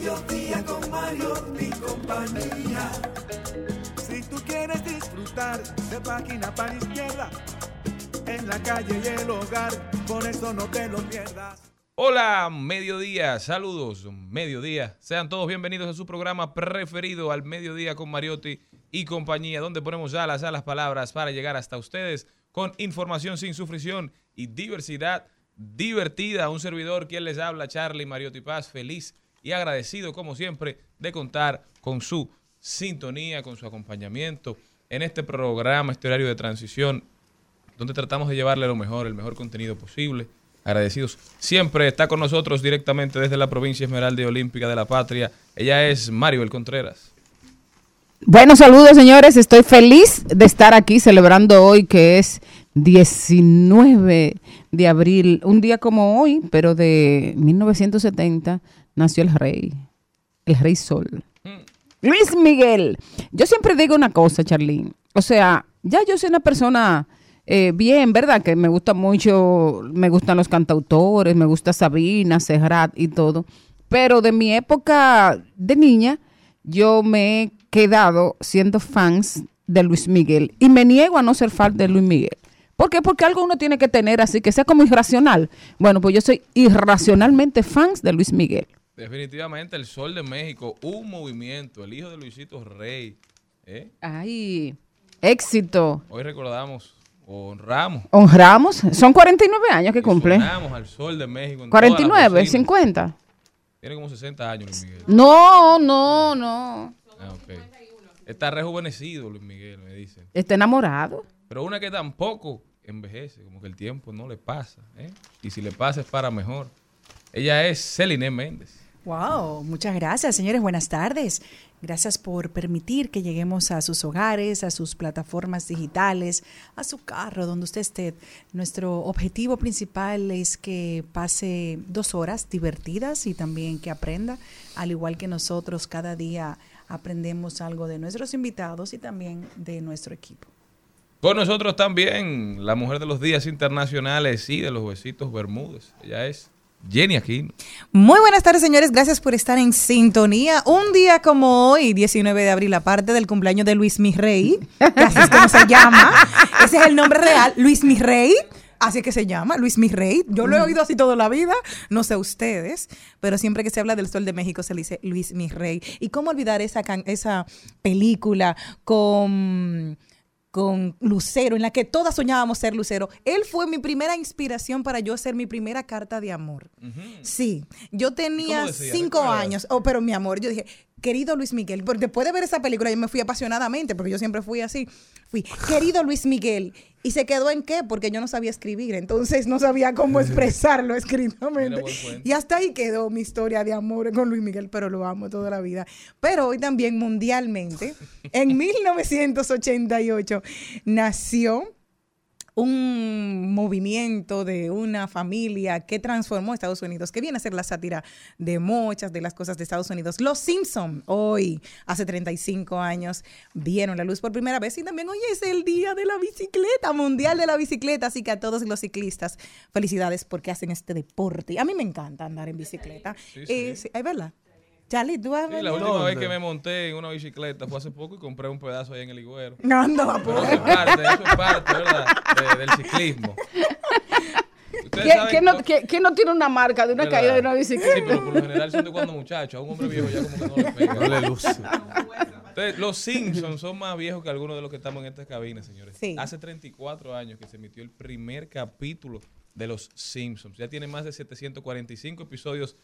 mediodía con Mario y compañía. Si tú quieres disfrutar de página para izquierda, en la calle y el hogar, por eso no te lo pierdas. Hola, mediodía, saludos, mediodía. Sean todos bienvenidos a su programa preferido al mediodía con Mariotti y compañía, donde ponemos alas a las palabras para llegar hasta ustedes con información sin sufrición y diversidad divertida. Un servidor quien les habla, Charlie Mariotti Paz, feliz y agradecido como siempre de contar con su sintonía, con su acompañamiento en este programa, este horario de transición donde tratamos de llevarle lo mejor, el mejor contenido posible. Agradecidos. Siempre está con nosotros directamente desde la provincia Esmeralda y Olímpica de la Patria. Ella es Maribel Contreras. Bueno, saludos señores. Estoy feliz de estar aquí celebrando hoy que es 19 de abril, un día como hoy, pero de 1970 nació el rey, el rey Sol. Luis Miguel. Yo siempre digo una cosa, Charlene. O sea, ya yo soy una persona eh, bien, ¿verdad? Que me gusta mucho, me gustan los cantautores, me gusta Sabina, Serrat y todo. Pero de mi época de niña, yo me he quedado siendo fans de Luis Miguel y me niego a no ser fan de Luis Miguel. ¿Por qué? Porque algo uno tiene que tener así, que sea como irracional. Bueno, pues yo soy irracionalmente fans de Luis Miguel. Definitivamente el Sol de México, un movimiento, el hijo de Luisito Rey. ¿eh? Ay, éxito. Hoy recordamos, honramos. Honramos. Son 49 años que cumple. Honramos al Sol de México. en 49, toda la cocina. 50. Tiene como 60 años Luis Miguel. No, no, no. Ah, ok. Está rejuvenecido Luis Miguel, me dicen. Está enamorado. Pero una que tampoco envejece, como que el tiempo no le pasa. ¿eh? Y si le pasa es para mejor. Ella es Celine Méndez. Wow, muchas gracias, señores. Buenas tardes. Gracias por permitir que lleguemos a sus hogares, a sus plataformas digitales, a su carro, donde usted esté. Nuestro objetivo principal es que pase dos horas divertidas y también que aprenda, al igual que nosotros cada día aprendemos algo de nuestros invitados y también de nuestro equipo. Con nosotros también la mujer de los días internacionales y de los besitos Bermúdez. Ella es Jenny Aquino. Muy buenas tardes, señores. Gracias por estar en sintonía. Un día como hoy, 19 de abril, aparte del cumpleaños de Luis Mirrey, que así es como se llama. Ese es el nombre real, Luis Mirrey. Así que se llama Luis Mirrey. Yo lo he oído así toda la vida, no sé ustedes, pero siempre que se habla del Sol de México se le dice Luis Mirrey. ¿Y cómo olvidar esa, esa película con con Lucero, en la que todas soñábamos ser Lucero. Él fue mi primera inspiración para yo hacer mi primera carta de amor. Sí, yo tenía cinco ¿Recuerdas? años, oh, pero mi amor, yo dije, querido Luis Miguel, porque después de ver esa película yo me fui apasionadamente, porque yo siempre fui así, fui, querido Luis Miguel, y se quedó en qué, porque yo no sabía escribir, entonces no sabía cómo expresarlo escritamente. Y hasta ahí quedó mi historia de amor con Luis Miguel, pero lo amo toda la vida. Pero hoy también mundialmente, en 1988, nació un movimiento de una familia que transformó Estados Unidos, que viene a ser la sátira de muchas de las cosas de Estados Unidos. Los Simpson hoy, hace 35 años, vieron la luz por primera vez y también hoy es el día de la bicicleta, mundial de la bicicleta, así que a todos los ciclistas, felicidades porque hacen este deporte. A mí me encanta andar en bicicleta. Sí, sí. Sí, es verdad. Charlie, tú vas a Sí, ver. la última ¿Dónde? vez que me monté en una bicicleta fue hace poco y compré un pedazo ahí en el higüero. No, no, Pero eso es parte, eso es parte, ¿verdad? De- del ciclismo. Ustedes ¿Quién, saben quién no, tiene una marca de una ¿verdad? caída de una Sí, bicicleta? pero por lo general son de cuando muchachos. A un hombre viejo ya como que no le pega. No le luce. Entonces, los Simpsons son más viejos que algunos de los que estamos en esta cabina, señores. Sí. Hace 34 años que se emitió el primer capítulo de los Simpsons. Ya tiene más de 745 episodios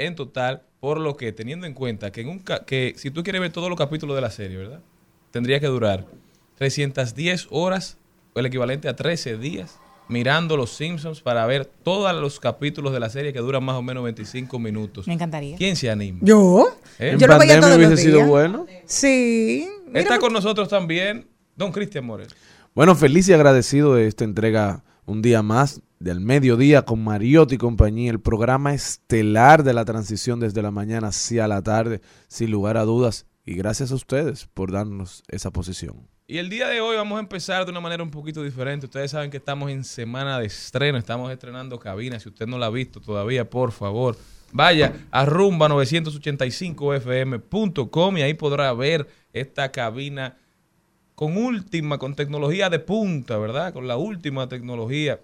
en total, por lo que teniendo en cuenta que, en un ca- que si tú quieres ver todos los capítulos de la serie, ¿verdad? Tendría que durar 310 horas, o el equivalente a 13 días, mirando los Simpsons para ver todos los capítulos de la serie que duran más o menos 25 minutos. Me encantaría. ¿Quién se anima? ¿Yo? ¿Eh? Yo lo veía todos los hubiese sido días. bueno. Sí. Mira, Está con nosotros también don Cristian Morel. Bueno, feliz y agradecido de esta entrega un día más del mediodía con Mariotti y compañía, el programa estelar de la transición desde la mañana hacia la tarde, sin lugar a dudas. Y gracias a ustedes por darnos esa posición. Y el día de hoy vamos a empezar de una manera un poquito diferente. Ustedes saben que estamos en semana de estreno, estamos estrenando cabina. Si usted no la ha visto todavía, por favor, vaya a rumba985fm.com y ahí podrá ver esta cabina con última, con tecnología de punta, ¿verdad? Con la última tecnología.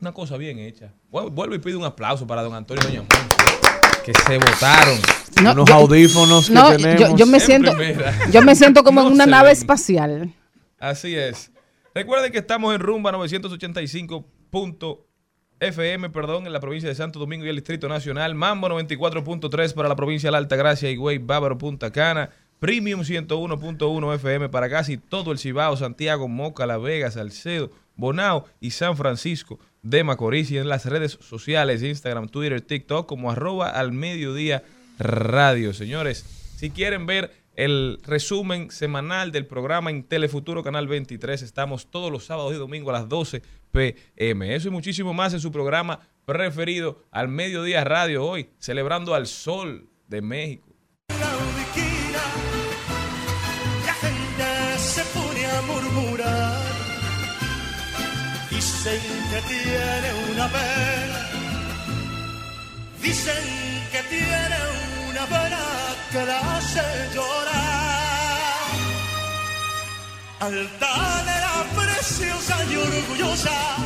Una cosa bien hecha. Vuelvo y pido un aplauso para don Antonio doña Monse, que se votaron. No, Unos yo- audífonos que No, yo, tenemos. yo me En siento, primera. yo me siento como No en una nave ven. espacial. Así es. Recuerden que estamos en Rumba 985.fm, perdón, en la provincia de Santo Domingo y el Distrito Nacional. Mambo 94.3 para la provincia de la Alta Gracia, Higüey, Bávaro, Punta Cana. Premium 101.1 FM para casi todo el Cibao, Santiago, Moca, La Vega, Salcedo, Bonao y San Francisco de Macorís y en las redes sociales, Instagram, Twitter, TikTok como arroba al mediodía radio. Señores, si quieren ver el resumen semanal del programa en Telefuturo Canal 23, estamos todos los sábados y domingos a las 12 pm. Eso y muchísimo más en su programa preferido al mediodía radio hoy, celebrando al sol de México. Dicen que tiene una pena, dicen que tiene una pena que la hace llorar. Altanera preciosa y orgullosa,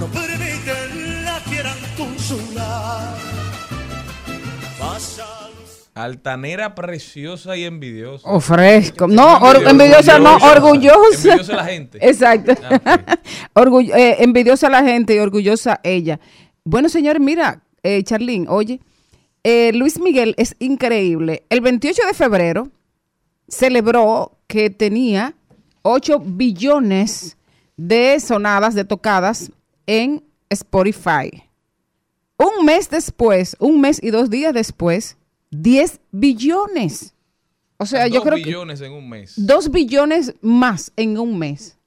no permiten la quieran consolar. Pasa Altanera preciosa y envidiosa. O fresco. No, or- envidiosa, no, orgullosa. Envidiosa la gente. Exacto. Ah, eh, envidiosa la gente y orgullosa ella. Bueno, señores, mira, eh, oye, eh, Luis Miguel es increíble. El 28 de febrero celebró que tenía 8 billones de sonadas, de tocadas en Spotify. Un mes después, un mes y dos días después, 10 billones. O sea, yo dos creo que billones en un mes. 2 billones más en un mes.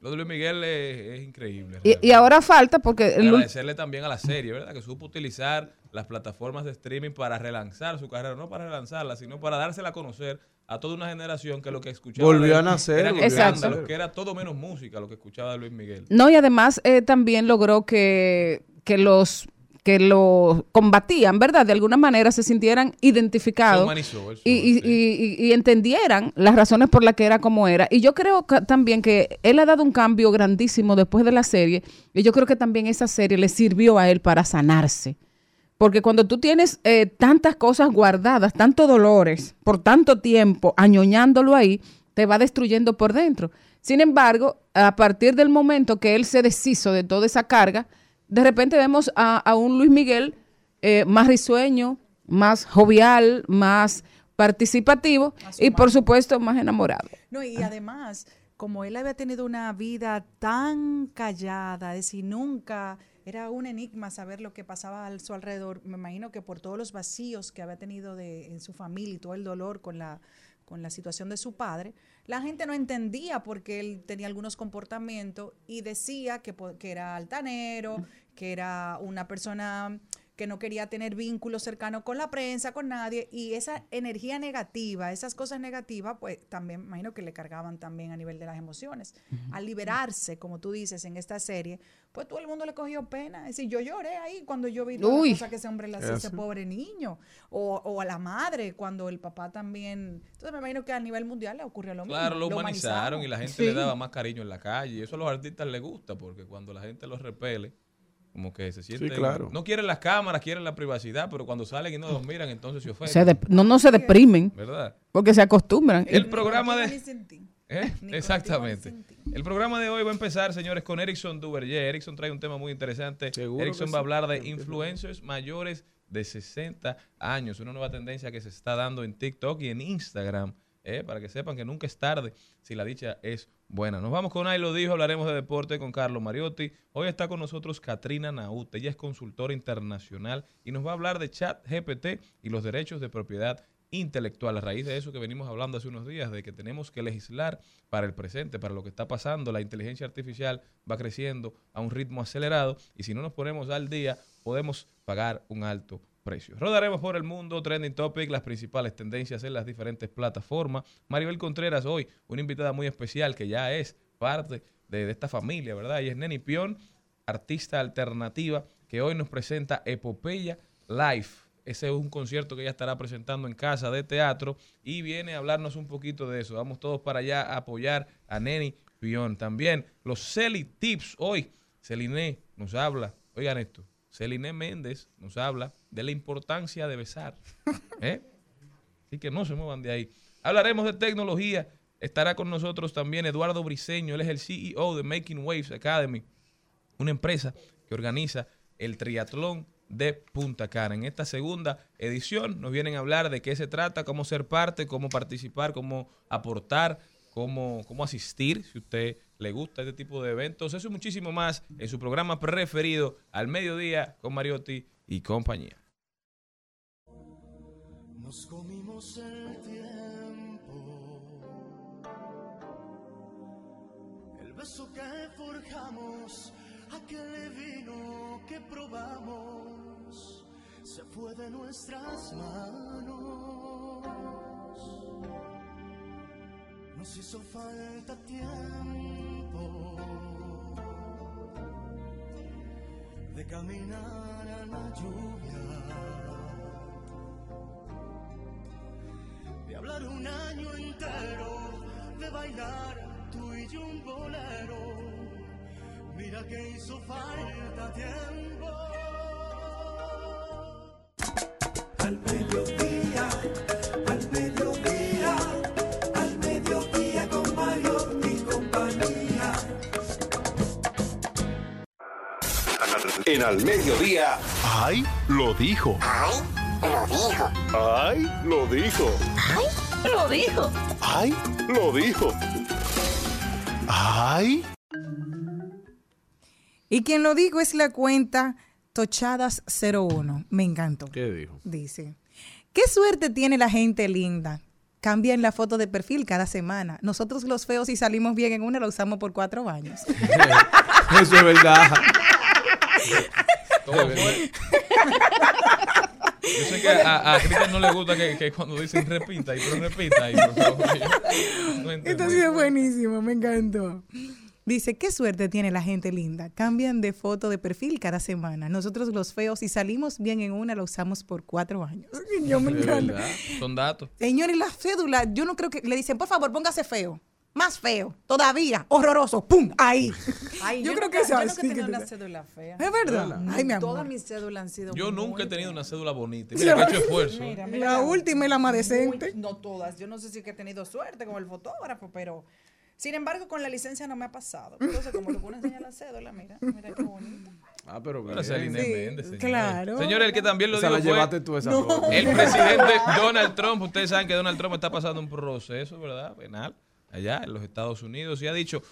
Lo de Luis Miguel es, es increíble. Y, ahora falta porque el agradecerle también a la serie, ¿verdad? Que supo utilizar las plataformas de streaming para relanzar su carrera, no para relanzarla, sino para dársela a conocer a toda una generación que lo que escuchaba Volvió a nacer, eran volvió a escándalos, nacer. que era todo menos música lo que escuchaba de Luis Miguel. No, y además eh, también logró que, que los que lo combatían, ¿verdad? De alguna manera se sintieran identificados y, y- sur, sí. y- y- y entendieran las razones por las que era como era. Y yo creo que también que él ha dado un cambio grandísimo después de la serie y yo creo que también esa serie le sirvió a él para sanarse. Porque cuando tú tienes eh, tantas cosas guardadas, tantos dolores, por tanto tiempo, añoñándolo ahí, te va destruyendo por dentro. Sin embargo, a partir del momento que él se deshizo de toda esa carga, de repente vemos a, a un Luis Miguel eh, más risueño, más jovial, más participativo y por supuesto más enamorado. No, y además, como él había tenido una vida tan callada, es decir, nunca era un enigma saber lo que pasaba a su alrededor, me imagino que por todos los vacíos que había tenido de, en su familia y todo el dolor con la, con la situación de su padre, la gente no entendía porque él tenía algunos comportamientos y decía que, que era altanero, que era una persona que no quería tener vínculos cercanos con la prensa, con nadie, y esa energía negativa, esas cosas negativas, pues también imagino que le cargaban también a nivel de las emociones. Al liberarse, como tú dices, en esta serie, pues todo el mundo le cogió pena. Es decir, yo lloré ahí cuando yo vi toda la cosa que ese hombre le hacía a ese pobre niño, o, o a la madre, cuando el papá también. Entonces me imagino que a nivel mundial le ocurrió lo mismo. Claro, lo humanizaron y la gente Sí. le daba más cariño en la calle. Y eso a los artistas les gusta, porque cuando la gente los repele, como que se sienten... claro. No quieren las cámaras, quieren la privacidad, pero cuando salen y no los miran, entonces se ofenden. Se dep- no, no se deprimen ¿Verdad? porque se acostumbran. El programa de-. ¿Eh? Exactamente. El programa de hoy va a empezar, señores, con Erickson Duverger. Erickson trae un tema muy interesante. Seguro Erickson va a sí. hablar de influencers mayores de 60 años. Una nueva tendencia que se está dando en TikTok y en Instagram. ¿Eh? Para que sepan que nunca es tarde si la dicha es buena. Nos vamos con Ahí lo dijo. Hablaremos de deporte con Carlos Mariotti. Hoy está con nosotros Katrina Naut. Ella es consultora internacional y nos va a hablar de chat GPT y los derechos de propiedad intelectual. A raíz de eso que venimos hablando hace unos días, de que tenemos que legislar para el presente, para lo que está pasando. La inteligencia artificial va creciendo a un ritmo acelerado y si no nos ponemos al día, podemos pagar un alto precio. Rodaremos por el mundo, trending topic, las principales tendencias en las diferentes plataformas. Maribel Contreras hoy, una invitada muy especial que ya es parte de, de esta familia, ¿verdad? Y es Neni Pion, artista alternativa, que hoy nos presenta Epopeya Live. Ese es un concierto que ella estará presentando en casa de teatro y viene a hablarnos un poquito de eso. Vamos todos para allá a apoyar a Neni Pion. También los Celi Tips hoy. Celine nos habla, oigan esto, Celine Méndez nos habla de la importancia de besar. ¿eh? Así que no se muevan de ahí. Hablaremos de tecnología. Estará con nosotros también Eduardo Briseño. Él es el CEO de Making Waves Academy, una empresa que organiza el triatlón de Punta Cana. En esta segunda edición nos vienen a hablar de qué se trata, cómo ser parte, cómo participar, cómo aportar, cómo, cómo asistir, si usted le gusta este tipo de eventos. Eso y muchísimo más en su programa preferido, al mediodía, con Mariotti y compañía. Nos comimos el tiempo, el beso que forjamos, aquel vino que probamos, se fue de nuestras manos. Nos hizo falta tiempo de caminar a la lluvia. de hablar un año entero, de bailar tú y yo un bolero. Mira que hizo falta tiempo. Al mediodía, En al mediodía, ¡Ay! Lo dijo. ¡Ay! Lo dijo. ¡Ay! Lo dijo. Lo dijo. ¡Ay! Lo dijo. ¡Ay! Y quien lo dijo es la cuenta Tochadas01. Me encantó. ¿Qué dijo? Dice, ¿qué suerte tiene la gente linda? Cambian la foto de perfil cada semana. Nosotros los feos si salimos bien en una la usamos por cuatro años. Eso es verdad. Yo sé que a, a Cristian no le gusta que, que cuando dicen repita y pero repita y por favor. no. Esto ha sido buenísimo, me encantó. Dice, qué suerte tiene la gente linda. Cambian de foto de perfil cada semana. Nosotros los feos, si salimos bien en una, la usamos por cuatro años. Yo me encanta. Son datos. Señores, la cédula, yo no creo que le dicen, por favor, póngase feo. Más feo, todavía, horroroso, ¡pum! Ahí. yo, creo que eso Yo es nunca he tenido una cédula fea. Es verdad. Ay, mi amor. Todas mis cédulas han sido Yo nunca he tenido una cédula bonita. Mira, que he hecho esfuerzo. Mira, La última y la más decente. Muy- no todas. Yo no sé si que he tenido suerte como el fotógrafo, pero sin embargo con la licencia no me ha pasado. Entonces, como le ponen enseñar la cédula, mira, mira qué bonito. Ah, pero bien. Sí, señores. claro. Señores, el que también lo Esa dijo la fue llevaste tú esa el presidente Donald Trump. Ustedes saben que Donald Trump está pasando un proceso, ¿verdad? Penal allá en los Estados Unidos y ha dicho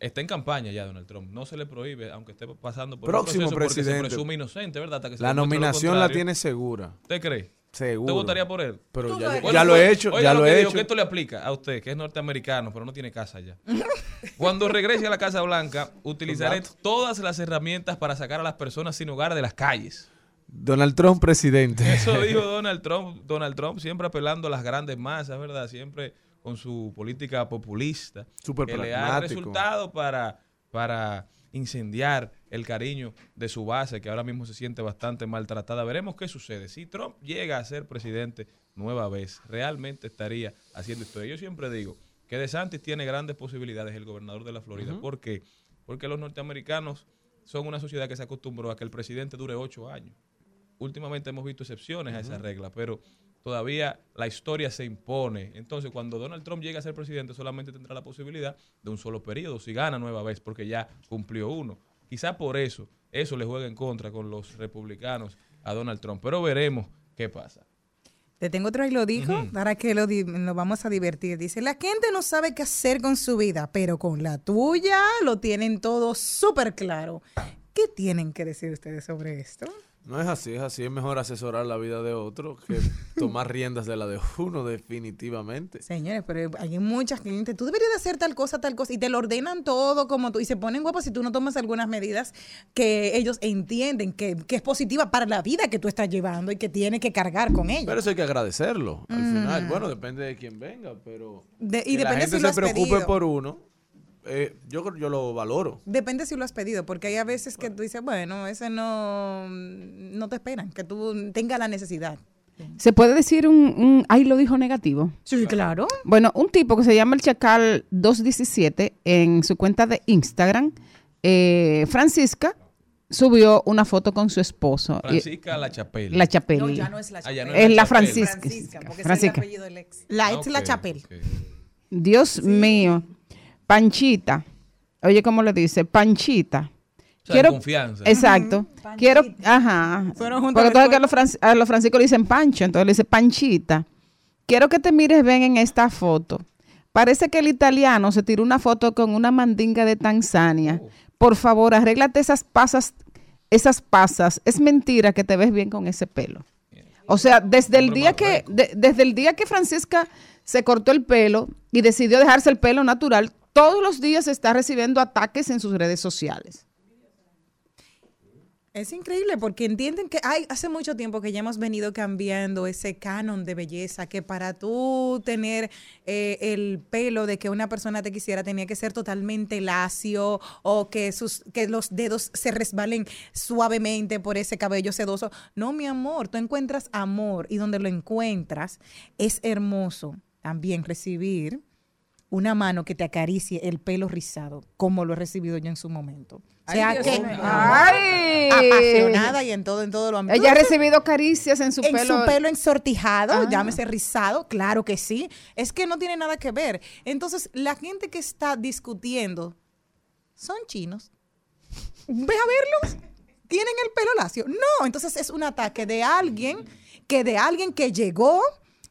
está en campaña ya Donald Trump. No se le prohíbe, aunque esté pasando por Próximo un proceso porque presidente. se presume inocente, ¿verdad? Hasta que se La nominación la tiene segura. ¿Usted cree? Seguro. ¿Usted votaría por él? Pero ya, ya lo he hecho, oiga ya lo que he digo, hecho. que esto le aplica a usted, que es norteamericano, pero no tiene casa allá. Cuando regrese a la Casa Blanca, utilizaré todas las herramientas para sacar a las personas sin hogar de las calles. Donald Trump presidente. Eso dijo Donald Trump, Donald Trump siempre apelando a las grandes masas, ¿verdad? Siempre con su política populista. Que le ha resultado para, para incendiar el cariño de su base, que ahora mismo se siente bastante maltratada. Veremos qué sucede. Si Trump llega a ser presidente nueva vez, realmente estaría haciendo historia. Yo siempre digo que DeSantis tiene grandes posibilidades, el gobernador de la Florida. ¿Por qué? Porque los norteamericanos son una sociedad que se acostumbró a que el presidente dure ocho años. Últimamente hemos visto excepciones a esa regla, pero todavía la historia se impone. Entonces, cuando Donald Trump llegue a ser presidente, solamente tendrá la posibilidad de un solo periodo, si gana nueva vez, porque ya cumplió uno. Quizá por eso, eso le juega en contra con los republicanos a Donald Trump. Pero veremos qué pasa. Te tengo otro y lo dijo, Ujú. para que lo nos vamos a divertir. Dice, la gente no sabe qué hacer con su vida, pero con la tuya lo tienen todo súper claro. ¿Qué tienen que decir ustedes sobre esto? No es así, es así. Es mejor asesorar la vida de otro que tomar riendas de la de uno, definitivamente. Señores, pero hay muchas clientes, tú deberías de hacer tal cosa, tal cosa, y te lo ordenan todo como tú, y se ponen guapos si tú no tomas algunas medidas que ellos entienden que, que es positiva para la vida que tú estás llevando y que tienes que cargar con ella. Pero eso hay que agradecerlo al Mm. final. Bueno, depende de quién venga, pero De- y que la gente si lo se preocupe pedido. por uno, eh, yo, creo- yo lo valoro. Depende si lo has pedido, porque hay a veces que tú dices, bueno, ese no, no te esperan, que tú tengas la necesidad. ¿Se puede decir un, un ahí lo dijo negativo? Sí, claro. Bueno, un tipo que se llama el Chacal 217 en su cuenta de Instagram, eh, Francisca, subió una foto con su esposo. Francisca La Chapelle. La Chapelle. No, ya no es la Ah, ya no Es la Chapelle. Francisca. Francisca, porque Francisca. es el apellido del ex. La ex Ah, La ok, Chapel. ok. Dios mío. Panchita. Oye, ¿cómo le dice? Panchita. O sea, de confianza. Exacto. Quiero, ajá. Fueron juntos Porque entonces que a los, franci- a los franciscos le dicen Pancho, entonces le dice Panchita. Quiero que te mires bien en esta foto. Parece que el italiano se tiró una foto con una mandinga de Tanzania. Por favor, arréglate esas pasas, esas pasas. Es mentira que te ves bien con ese pelo. O sea, desde el día que, de- desde el día que Francisca se cortó el pelo y decidió dejarse el pelo natural, todos los días está recibiendo ataques en sus redes sociales. Es increíble porque entienden que hay hace mucho tiempo que ya hemos venido cambiando ese canon de belleza, que para tú tener eh, el pelo de que una persona te quisiera tenía que ser totalmente lacio o que, sus, que los dedos se resbalen suavemente por ese cabello sedoso. No, mi amor, tú encuentras amor y donde lo encuentras es hermoso también recibir una mano que te acaricie el pelo rizado, como lo he recibido yo en su momento. O sea Dios que. Ay. apasionada y en todo, en todo lo ámbito. Ella ha recibido caricias en su en pelo. su pelo ensortijado, Ah. llámese rizado, claro que sí. Es que no tiene nada que ver. Entonces, la gente que está discutiendo son chinos. Ve a verlos. Tienen el pelo lacio. No, entonces es un ataque de alguien que de alguien que llegó,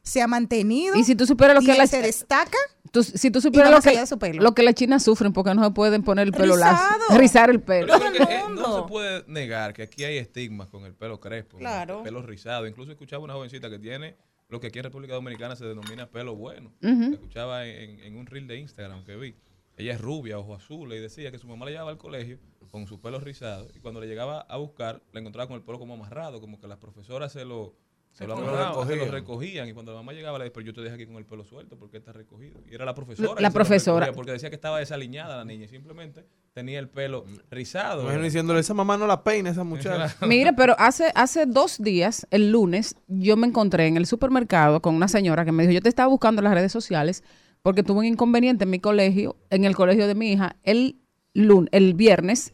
se ha mantenido. Y si tú supieras lo que él se destaca. Tú- si tú supieras lo que, su lo que las chinas sufren porque no se pueden poner el pelo. Rizado. Rizar el pelo. Pero yo creo que, no se puede negar que aquí hay estigmas con el pelo crespo, Claro. el pelo rizado. Incluso escuchaba una jovencita que tiene lo que aquí en República Dominicana se denomina pelo bueno. La escuchaba en, en un reel de Instagram que vi. Ella es rubia, ojo azul, y decía que su mamá la llevaba al colegio con su pelo rizado y cuando le llegaba a buscar, la encontraba con el pelo como amarrado, como que las profesoras se lo, se lo, Lo se lo recogían. y cuando la mamá llegaba le decía, pero yo te dejé aquí con el pelo suelto porque está recogido. Y era la profesora. La profesora. Porque decía que estaba desaliñada la niña y simplemente tenía el pelo rizado. Imagino diciéndole, esa mamá no la peina, esa muchacha. Mire, pero hace, hace dos días, el lunes, yo me encontré en el supermercado con una señora que me dijo, yo te estaba buscando en las redes sociales porque tuve un inconveniente en mi colegio, en el colegio de mi hija, el, lun el viernes,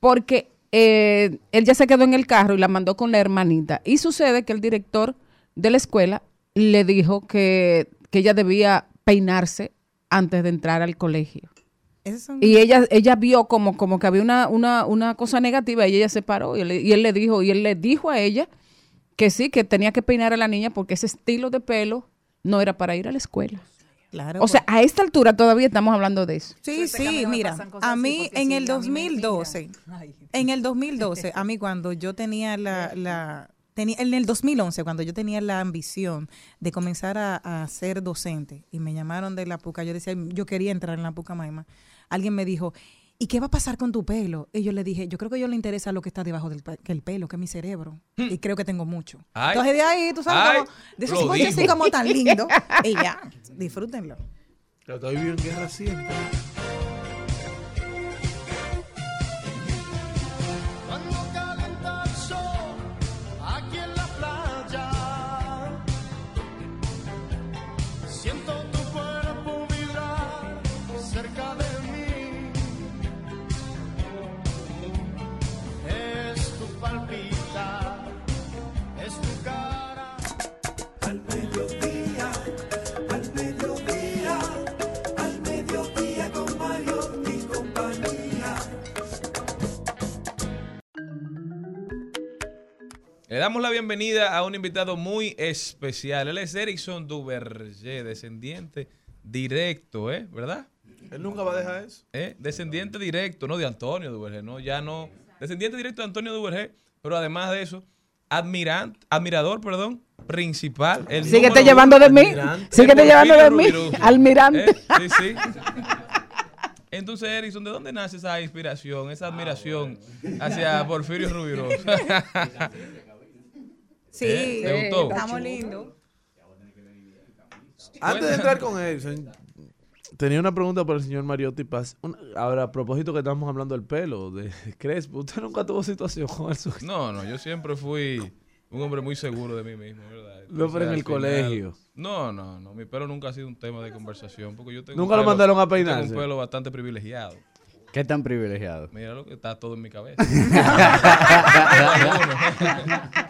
porque eh, él ya se quedó en el carro y la mandó con la hermanita. Y sucede que el director de la escuela le dijo que, que ella debía peinarse antes de entrar al colegio. Y ella, ella vio como, como que había una, una, una cosa negativa y ella se paró y él, y él le dijo, y él le dijo a ella que sí, que tenía que peinar a la niña porque ese estilo de pelo no era para ir a la escuela. Claro, O sea, a esta altura todavía estamos hablando de eso. Sí, sí, mira, a mí en el a mí me 2012, intrigan. Ay. en el 2012, a mí cuando yo tenía la, la tenía, en el 2011, cuando yo tenía la ambición de comenzar a, a ser docente y me llamaron de la PUCA, yo decía, yo quería entrar en la PUCA Maima, alguien me dijo, ¿y qué va a pasar con tu pelo? Y yo le dije, yo creo que a ellos le interesa lo que está debajo del pe- que el pelo, que es mi cerebro. Y creo que tengo mucho. Hmm. Ay. Entonces de ahí, tú sabes, Ay, como, de esos lo coches así como tan lindo. y ya, disfrútenlo. Pero todavía vivo en guerra Le damos la bienvenida a un invitado muy especial. Él es Erickson Duverger, descendiente directo, ¿eh? ¿Verdad? Él nunca va a dejar eso. ¿Eh? Descendiente directo, no de Antonio Duverger, no, ya no. Descendiente directo de Antonio Duverger, pero además de eso, admirante, admirador, perdón, principal. El Síguete llevando de mí. Síguete llevando de mí. Almirante. ¿Eh? Sí, sí. Entonces, Erickson, ¿de dónde nace esa inspiración, esa admiración hacia Porfirio Rubiró? Sí, ¿Eh? ¿Te gustó? estamos lindos. Antes de entrar con Edison, tenía una pregunta para el señor Mariotti Paz. Una- ahora, a propósito que estamos hablando del pelo, de Crespo, ¿usted nunca tuvo situación con eso? No, no, yo siempre fui un hombre muy seguro de mí mismo, ¿verdad? No, pero en al el colegio. No, no, no, mi pelo nunca ha sido un tema de conversación, porque yo tengo ¿Nunca un lo pelo- mandaron a yo tengo peinarse? un pelo bastante privilegiado. ¿Qué tan privilegiado? Mira lo que está todo en mi cabeza.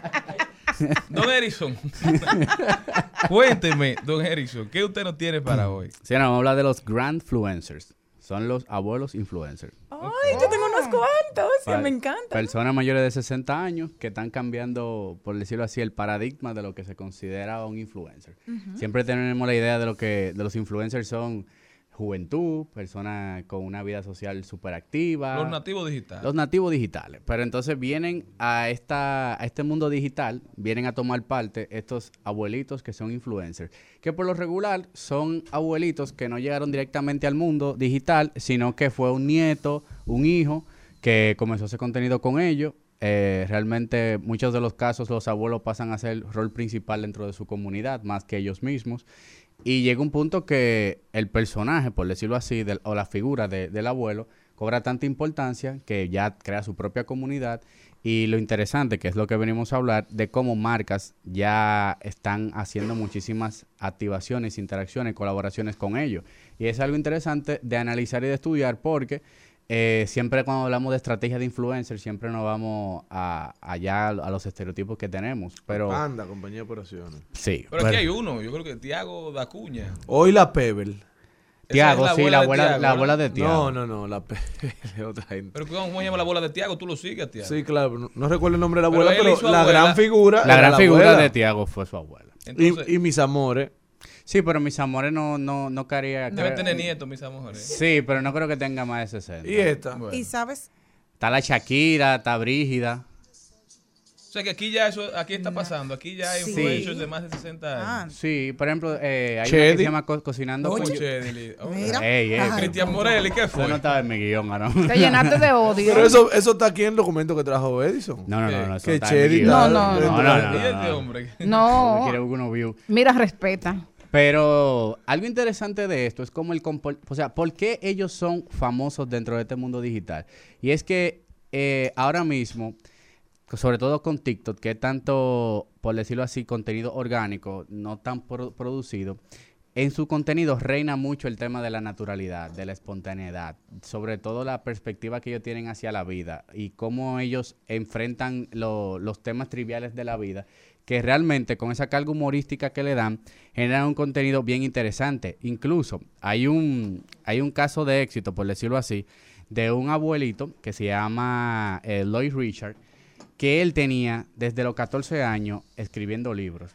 don Erickson, cuénteme, don Erickson, ¿qué usted nos tiene para hoy? Sí, no, vamos a hablar de los grandfluencers. Son los abuelos influencers. Ay, yo tengo unos cuantos, que Pa- me encanta. Personas mayores de 60 años que están cambiando, por decirlo así, el paradigma de lo que se considera un influencer. Siempre tenemos la idea de lo que de los influencers son juventud, personas con una vida social súper activa. Los nativos digitales. Los nativos digitales. Pero entonces vienen a, esta, a este mundo digital, vienen a tomar parte estos abuelitos que son influencers. Que por lo regular son abuelitos que no llegaron directamente al mundo digital, sino que fue un nieto, un hijo, que comenzó ese contenido con ellos. Eh, realmente muchos de los casos los abuelos pasan a ser el rol principal dentro de su comunidad, más que ellos mismos. Y llega un punto que el personaje, por decirlo así, o la figura de- del abuelo, cobra tanta importancia que ya crea su propia comunidad. Y lo interesante, que es lo que venimos a hablar, de cómo marcas ya están haciendo muchísimas activaciones, interacciones, colaboraciones con ellos. Y es algo interesante de analizar y de estudiar porque eh, siempre cuando hablamos de estrategia de influencer, siempre nos vamos a, allá a los estereotipos que tenemos. Pero Panda, compañía de operaciones. sí. Pero aquí hay uno, yo creo que Tiago Dacuña. Hoy la Pebble. Tiago, sí, la abuela, Tiago, la ¿no? abuela de Tiago. No, no, no, la Pebble es otra gente. Pero ¿cómo se llama la bola de Tiago? ¿Tú lo sigues, Tiago? Sí, claro, no, no recuerdo el nombre de la abuela, pero, la abuela- gran figura. La gran figura abuela. de Tiago fue su abuela. Entonces, Y, y mis amores. Sí, pero mis amores no, no, no quería... debe creo- tener nietos, mis amores. Sí, pero no creo que tenga más de 60. Y esta. Bueno. Y sabes, Está la Shakira, está Brígida. O sea que aquí ya eso, aquí está pasando. Aquí ya hay Sí. influencers de más de 60 años. ah, Sí, por ejemplo, eh, hay una que Chedi. se llama Co- Cocinando con... Chedili. Oh, Mira. Ey, ey, Ay, Cristian Morelli, ¿qué Eso fue? no estaba en mi guion, ¿no? Te llenaste de odio. Pero eso, eso está aquí en el documento que trajo Edison. No, no, no, no. eso Que está en mi Chedi guion. No, no, no, no, no. ¿Y este hombre? No. Quiere unos views. Mira, respeta. Pero algo interesante de esto es como el o sea, ¿por qué ellos son famosos dentro de este mundo digital? Y es que eh, ahora mismo, sobre todo con TikTok, que es tanto, por decirlo así, contenido orgánico, no tan pro- producido, en su contenido reina mucho el tema de la naturalidad, de la espontaneidad, sobre todo la perspectiva que ellos tienen hacia la vida y cómo ellos enfrentan lo- los temas triviales de la vida, que realmente con esa carga humorística que le dan, generan un contenido bien interesante. Incluso hay un, hay un caso de éxito, por decirlo así, de un abuelito que se llama eh, Lloyd Richard, que él tenía desde los 14 años escribiendo libros.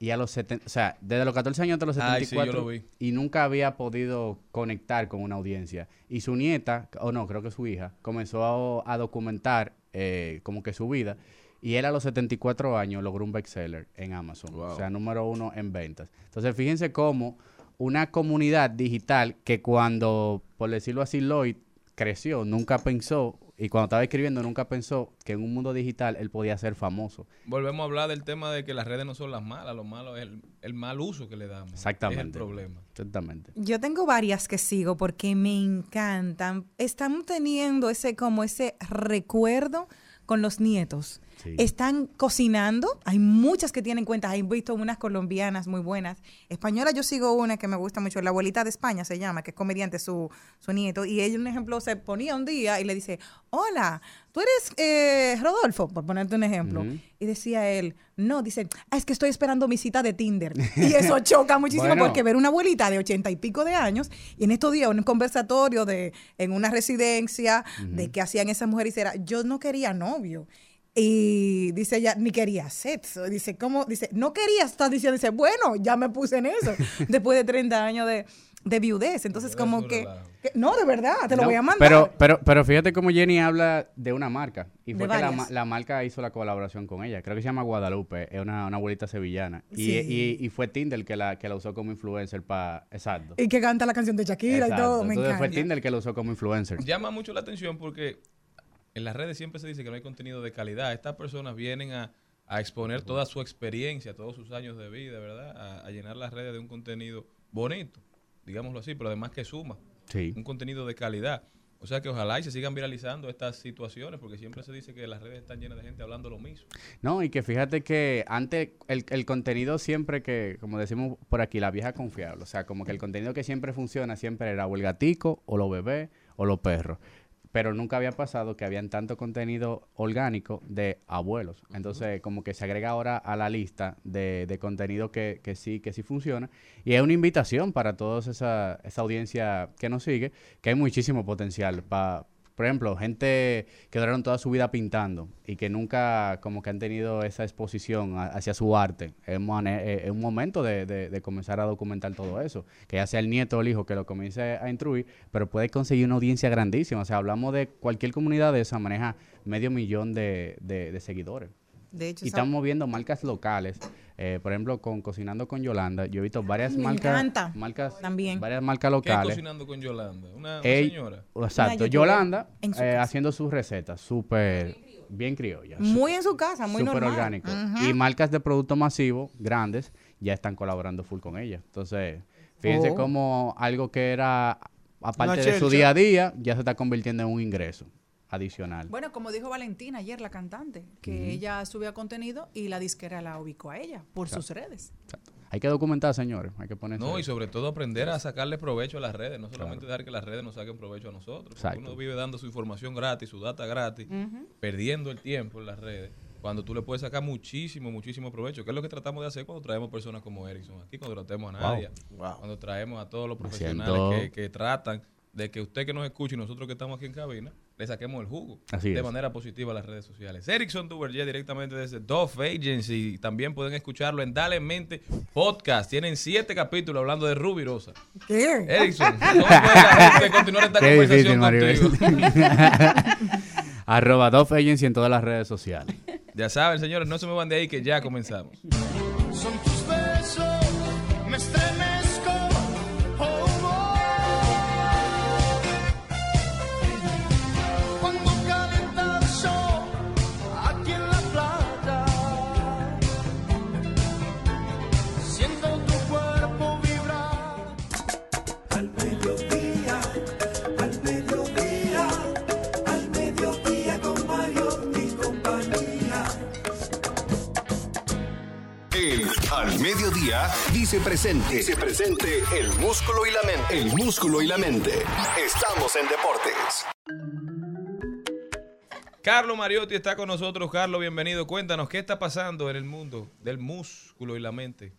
Y a los 70, o sea, desde los 14 años hasta los Ay, sí, yo 74 lo vi. y nunca había podido conectar con una audiencia. Y su nieta, o no, creo que su hija, comenzó a, a documentar eh, como que su vida. Y él a los 74 años logró un bestseller en Amazon. O sea, número uno en ventas. Entonces, fíjense cómo una comunidad digital que cuando, por decirlo así, Lloyd creció, nunca pensó, y cuando estaba escribiendo, nunca pensó que en un mundo digital él podía ser famoso. Volvemos a hablar del tema de que las redes no son las malas, lo malo es el, el mal uso que le damos. Exactamente. Es el problema. Exactamente. Yo tengo varias que sigo porque me encantan. Están teniendo ese como ese recuerdo con los nietos. Sí. Están cocinando. Hay muchas que tienen cuentas. He visto unas colombianas muy buenas. Española yo sigo una que me gusta mucho. La abuelita de España se llama, que es comediante su, su nieto. Y ella, un ejemplo, se ponía un día y le dice, hola, tú eres eh, Rodolfo, por ponerte un ejemplo. Y decía él, no, dice, ah, es que estoy esperando mi cita de Tinder. Y eso choca muchísimo Bueno. porque ver una abuelita de ochenta y pico de años y en estos días un conversatorio de en una residencia de qué hacían esas mujeres y era, yo no quería novio. Y dice ella, ni quería sexo. Dice, ¿cómo? Dice, no quería, está diciendo, dice, bueno, ya me puse en eso, después de 30 años de, de viudez. Entonces, como que, no, de verdad, te lo voy a mandar. Pero, pero, pero fíjate cómo Jenny habla de una marca. Y De fue que la, la marca hizo la colaboración con ella. Creo que se llama Guadalupe. Es una, una abuelita sevillana. Y, Sí. y, y fue Tinder que la, que la usó como influencer para... Exacto. y que canta la canción de Shakira y Exacto. todo, me Entonces fue. Tinder que la usó como influencer. Llama mucho la atención porque en las redes siempre se dice que no hay contenido de calidad. Estas personas vienen a, a exponer toda su experiencia, todos sus años de vida, ¿verdad? A, a llenar las redes de un contenido bonito, digámoslo así, pero además que suma. Sí. Un contenido de calidad. O sea que ojalá y se sigan viralizando estas situaciones porque siempre se dice que las redes están llenas de gente hablando lo mismo. No, y que fíjate que antes el, el contenido siempre que, como decimos por aquí, la vieja confiable. O sea, como que el contenido que siempre funciona siempre era o el gatico, o los bebés, o los perros. Pero nunca había pasado que habían tanto contenido orgánico de abuelos. Entonces, como que se agrega ahora a la lista de, de contenido que, que sí, que sí funciona. Y es una invitación para toda esa, esa audiencia que nos sigue, que hay muchísimo potencial para por ejemplo, gente que duraron toda su vida pintando y que nunca como que han tenido esa exposición a- hacia su arte. Es, eh, es un momento de, comenzar a documentar todo eso. Que ya sea el nieto o el hijo que lo comience a instruir, pero puede conseguir una audiencia grandísima. O sea, hablamos de cualquier comunidad de esa, maneja medio millón de seguidores. De hecho, Y estamos viendo marcas locales. eh, por ejemplo, con Cocinando con Yolanda, yo he visto varias Me marcas, encanta. marcas, También. varias marcas ¿Qué locales. cocinando con Yolanda? Una, una Ey- señora. Exacto. Yolanda su eh, haciendo sus recetas súper bien criollas. muy en su casa, muy Súper normal. orgánico. Y marcas de productos masivos grandes ya están colaborando full con ella. Entonces, fíjense Oh. cómo algo que era aparte Una de su día a día ya se está convirtiendo en un ingreso adicional. Bueno, como dijo Valentina ayer, la cantante, que ella subía contenido y la disquera la ubicó a ella por sus redes. Hay que documentar, señores. Hay que ponerse. No, y sobre todo aprender a sacarle provecho a las redes, no solamente dejar que las redes nos saquen provecho a nosotros. Exacto. Uno vive dando su información gratis, su data gratis, perdiendo el tiempo en las redes, cuando tú le puedes sacar muchísimo, muchísimo provecho, que es lo que tratamos de hacer cuando traemos personas como Erickson aquí, cuando tratemos a Wow. Nadia, cuando traemos a todos los profesionales que tratan de que usted que nos escuche y nosotros que estamos aquí en cabina, le saquemos el jugo Así de es. manera positiva a las redes sociales. Erickson Duverger directamente desde Dove Agency. También pueden escucharlo en Dale Mente Podcast. Tienen siete capítulos hablando de Ruby Rosa. ¿Qué? Erickson, ¿cómo puede la gente continuar esta Qué difícil, conversación Maribel. contigo? Arroba Dove Agency en todas las redes sociales. ya saben, señores, no se me van de ahí que ya comenzamos. Son tus besos, me estremezco. Al Mediodía dice presente. Dice presente el músculo y la mente. El músculo y la mente. Estamos en deportes. Carlos Mariotti está con nosotros. Carlos, bienvenido. Cuéntanos, ¿qué está pasando en el mundo del músculo y la mente?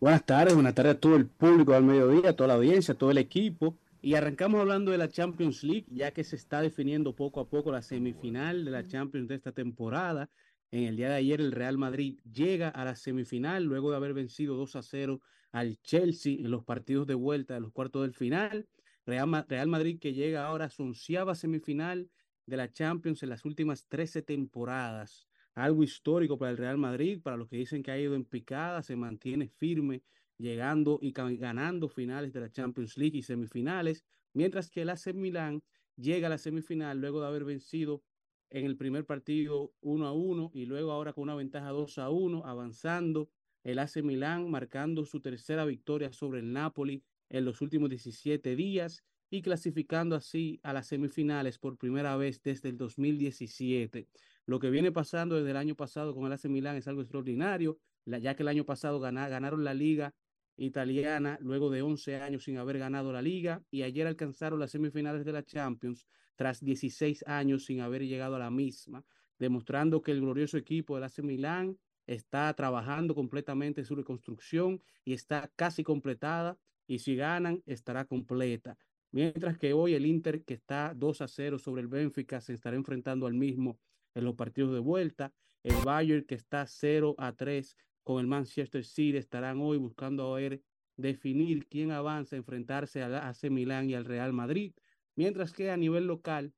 Buenas tardes, buenas tardes a todo el público al mediodía, a toda la audiencia, a todo el equipo. Y arrancamos hablando de la Champions League, ya que se está definiendo poco a poco la semifinal de la Champions de esta temporada. En el día de ayer el Real Madrid llega a la semifinal luego de haber vencido 2 a 0 al Chelsea en los partidos de vuelta de los cuartos del final. Real, Ma- Real Madrid que llega ahora a su onceava semifinal de la Champions en las últimas 13 temporadas algo histórico para el Real Madrid, para los que dicen que ha ido en picada, se mantiene firme, llegando y ganando finales de la Champions League y semifinales, mientras que el AC Milán llega a la semifinal luego de haber vencido en el primer partido 1 a 1 y luego ahora con una ventaja 2 a 1, avanzando el AC Milán, marcando su tercera victoria sobre el Napoli en los últimos 17 días y clasificando así a las semifinales por primera vez desde el 2017. Lo que viene pasando desde el año pasado con el AC Milán es algo extraordinario, ya que el año pasado gana- ganaron la liga italiana luego de 11 años sin haber ganado la liga y ayer alcanzaron las semifinales de la Champions tras 16 años sin haber llegado a la misma, demostrando que el glorioso equipo del AC Milán está trabajando completamente en su reconstrucción y está casi completada y si ganan estará completa. Mientras que hoy el Inter, que está 2 a 0 sobre el Benfica, se estará enfrentando al mismo en los partidos de vuelta. El Bayern, que está 0 a 3 con el Manchester City, estarán hoy buscando ver definir quién avanza a enfrentarse al AC Milán y al Real Madrid. Mientras que a nivel local,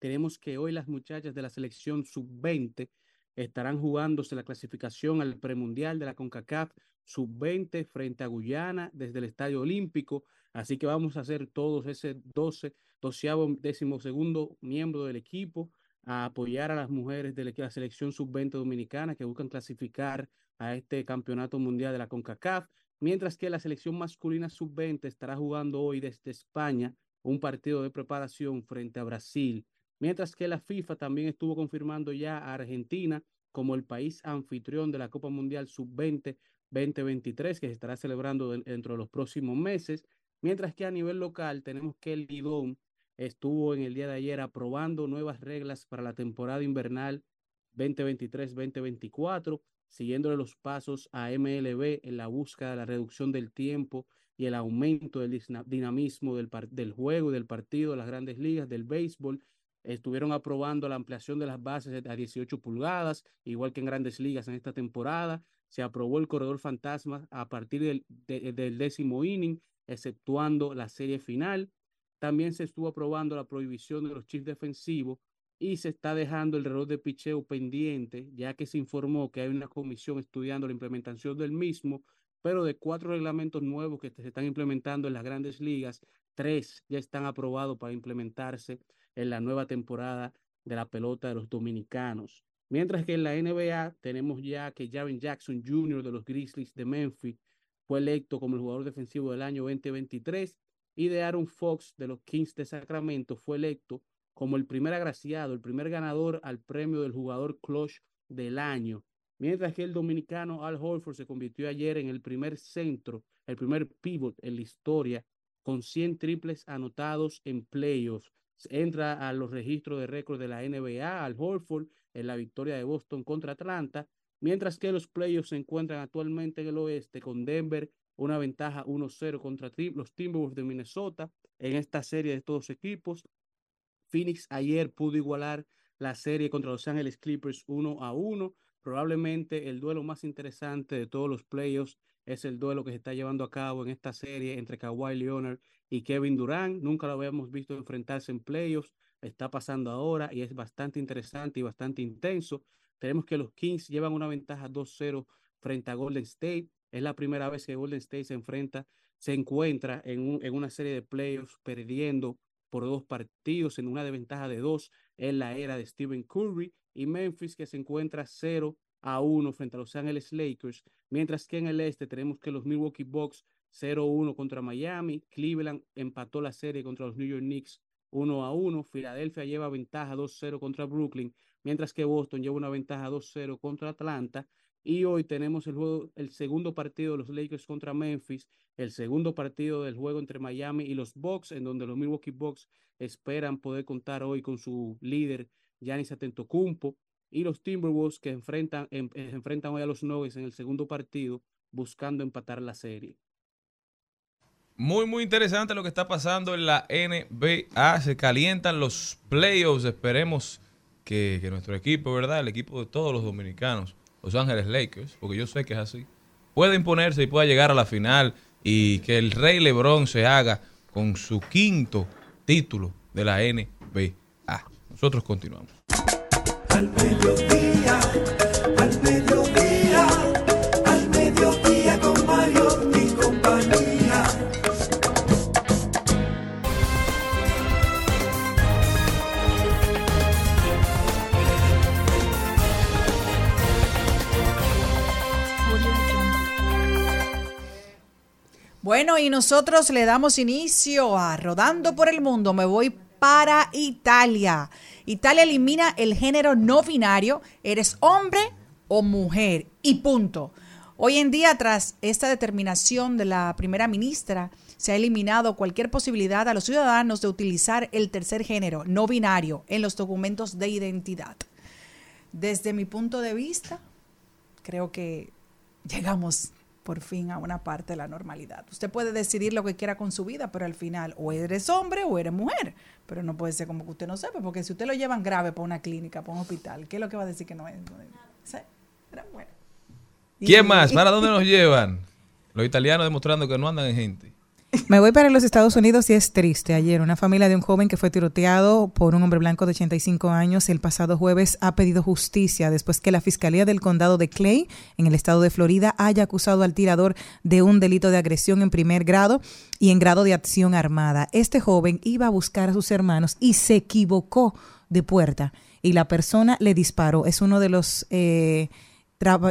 tenemos que hoy las muchachas de la selección sub-20 estarán jugándose la clasificación al premundial de la CONCACAF sub-20 frente a Guyana desde el Estadio Olímpico. Así que vamos a hacer todos ese 12, doceavo, décimo segundo miembro del equipo a apoyar a las mujeres de la selección sub-20 dominicana que buscan clasificar a este campeonato mundial de la CONCACAF, mientras que la selección masculina sub-20 estará jugando hoy desde España un partido de preparación frente a Brasil, mientras que la FIFA también estuvo confirmando ya a Argentina como el país anfitrión de la Copa Mundial Sub-20 2023 que se estará celebrando de- dentro de los próximos meses, mientras que a nivel local tenemos que el Lidón estuvo en el día de ayer aprobando nuevas reglas para la temporada invernal 2023-2024, siguiéndole los pasos a MLB en la búsqueda de la reducción del tiempo y el aumento del dinamismo del, juego y del partido de las grandes ligas, del béisbol. Estuvieron aprobando la ampliación de las bases a 18 pulgadas, igual que en grandes ligas en esta temporada. Se aprobó el corredor fantasma a partir del, de- del décimo inning, exceptuando la serie final. También se estuvo aprobando la prohibición de los chips defensivos y se está dejando el reloj de picheo pendiente, ya que se informó que hay una comisión estudiando la implementación del mismo, pero de cuatro reglamentos nuevos que se están implementando en las grandes ligas, tres ya están aprobados para implementarse en la nueva temporada de la pelota de los dominicanos. Mientras que en la NBA tenemos ya que Jaren Jackson Jr. de los Grizzlies de Memphis fue electo como el jugador defensivo del año 2023 y de Aaron Fox de los Kings de Sacramento fue electo como el primer agraciado, el primer ganador al premio del jugador clutch del año. Mientras que el dominicano Al Horford se convirtió ayer en el primer centro, el primer pivot en la historia con 100 triples anotados en playoffs. Entra a los registros de récord de la NBA Al Horford en la victoria de Boston contra Atlanta, mientras que los playoffs se encuentran actualmente en el oeste con Denver una ventaja 1-0 contra los Timberwolves de Minnesota en esta serie de estos equipos. Phoenix ayer pudo igualar la serie contra Los Ángeles Clippers 1 a 1. Probablemente el duelo más interesante de todos los playoffs es el duelo que se está llevando a cabo en esta serie entre Kawhi Leonard y Kevin Durant. Nunca lo habíamos visto enfrentarse en playoffs. Está pasando ahora y es bastante interesante y bastante intenso. Tenemos que los Kings llevan una ventaja 2-0 frente a Golden State. Es la primera vez que Golden State se enfrenta, se encuentra en, en una serie de playoffs perdiendo por dos partidos en una desventaja de dos en la era de Stephen Curry y Memphis que se encuentra 0 a 1 frente a Los Ángeles Lakers, mientras que en el este tenemos que los Milwaukee Bucks 0-1 contra Miami, Cleveland empató la serie contra los New York Knicks 1 a 1, Filadelfia lleva ventaja 2-0 contra Brooklyn, mientras que Boston lleva una ventaja 2-0 contra Atlanta. Y hoy tenemos el juego, el segundo partido de los Lakers contra Memphis, el segundo partido del juego entre Miami y los Bucks, en donde los Milwaukee Bucks esperan poder contar hoy con su líder Giannis Antetokounmpo y los Timberwolves que enfrentan, em- eh, enfrentan hoy a los Nuggets en el segundo partido buscando empatar la serie. Muy, muy interesante lo que está pasando en la NBA. Se calientan los playoffs. Esperemos que, que nuestro equipo, ¿verdad? El equipo de todos los dominicanos, Los Ángeles Lakers, porque yo sé que es así, pueda imponerse y pueda llegar a la final y que el Rey LeBron se haga con su quinto título de la NBA. Nosotros continuamos. Al mediodía, Bueno, y nosotros le damos inicio a Rodando por el Mundo. Me voy para Italia. Italia elimina el género no binario. Eres hombre o mujer. Y punto. Hoy en día, tras esta determinación de la primera ministra, se ha eliminado cualquier posibilidad a los ciudadanos de utilizar el tercer género no binario en los documentos de identidad. Desde mi punto de vista, creo que llegamos por fin a una parte de la normalidad. Usted puede decidir lo que quiera con su vida, pero al final o eres hombre o eres mujer. Pero no puede ser como que usted no sepa, porque si usted lo llevan grave para una clínica, para un hospital, ¿qué es lo que va a decir que no es? Sí, pero bueno. ¿Quién más? ¿Para dónde nos llevan? Los italianos demostrando que no andan en gente. Me voy para los Estados Unidos y es triste. Ayer una familia de un joven que fue tiroteado por un hombre blanco de 85 años el pasado jueves ha pedido justicia después que la Fiscalía del Condado de Clay, en el estado de Florida, haya acusado al tirador de un delito de agresión en primer grado y en grado de acción armada. Este joven iba a buscar a sus hermanos y se equivocó de puerta y la persona le disparó. Es uno de los... Eh,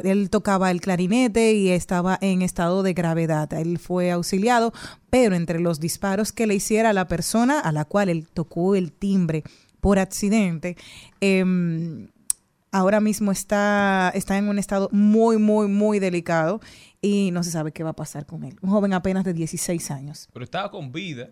él tocaba el clarinete y estaba en estado de gravedad. Él fue auxiliado, pero entre los disparos que le hiciera a la persona a la cual él tocó el timbre por accidente, em, ahora mismo está, está en un estado muy, muy, muy delicado y no se sabe qué va a pasar con él. Un joven apenas de 16 años. Pero estaba con vida.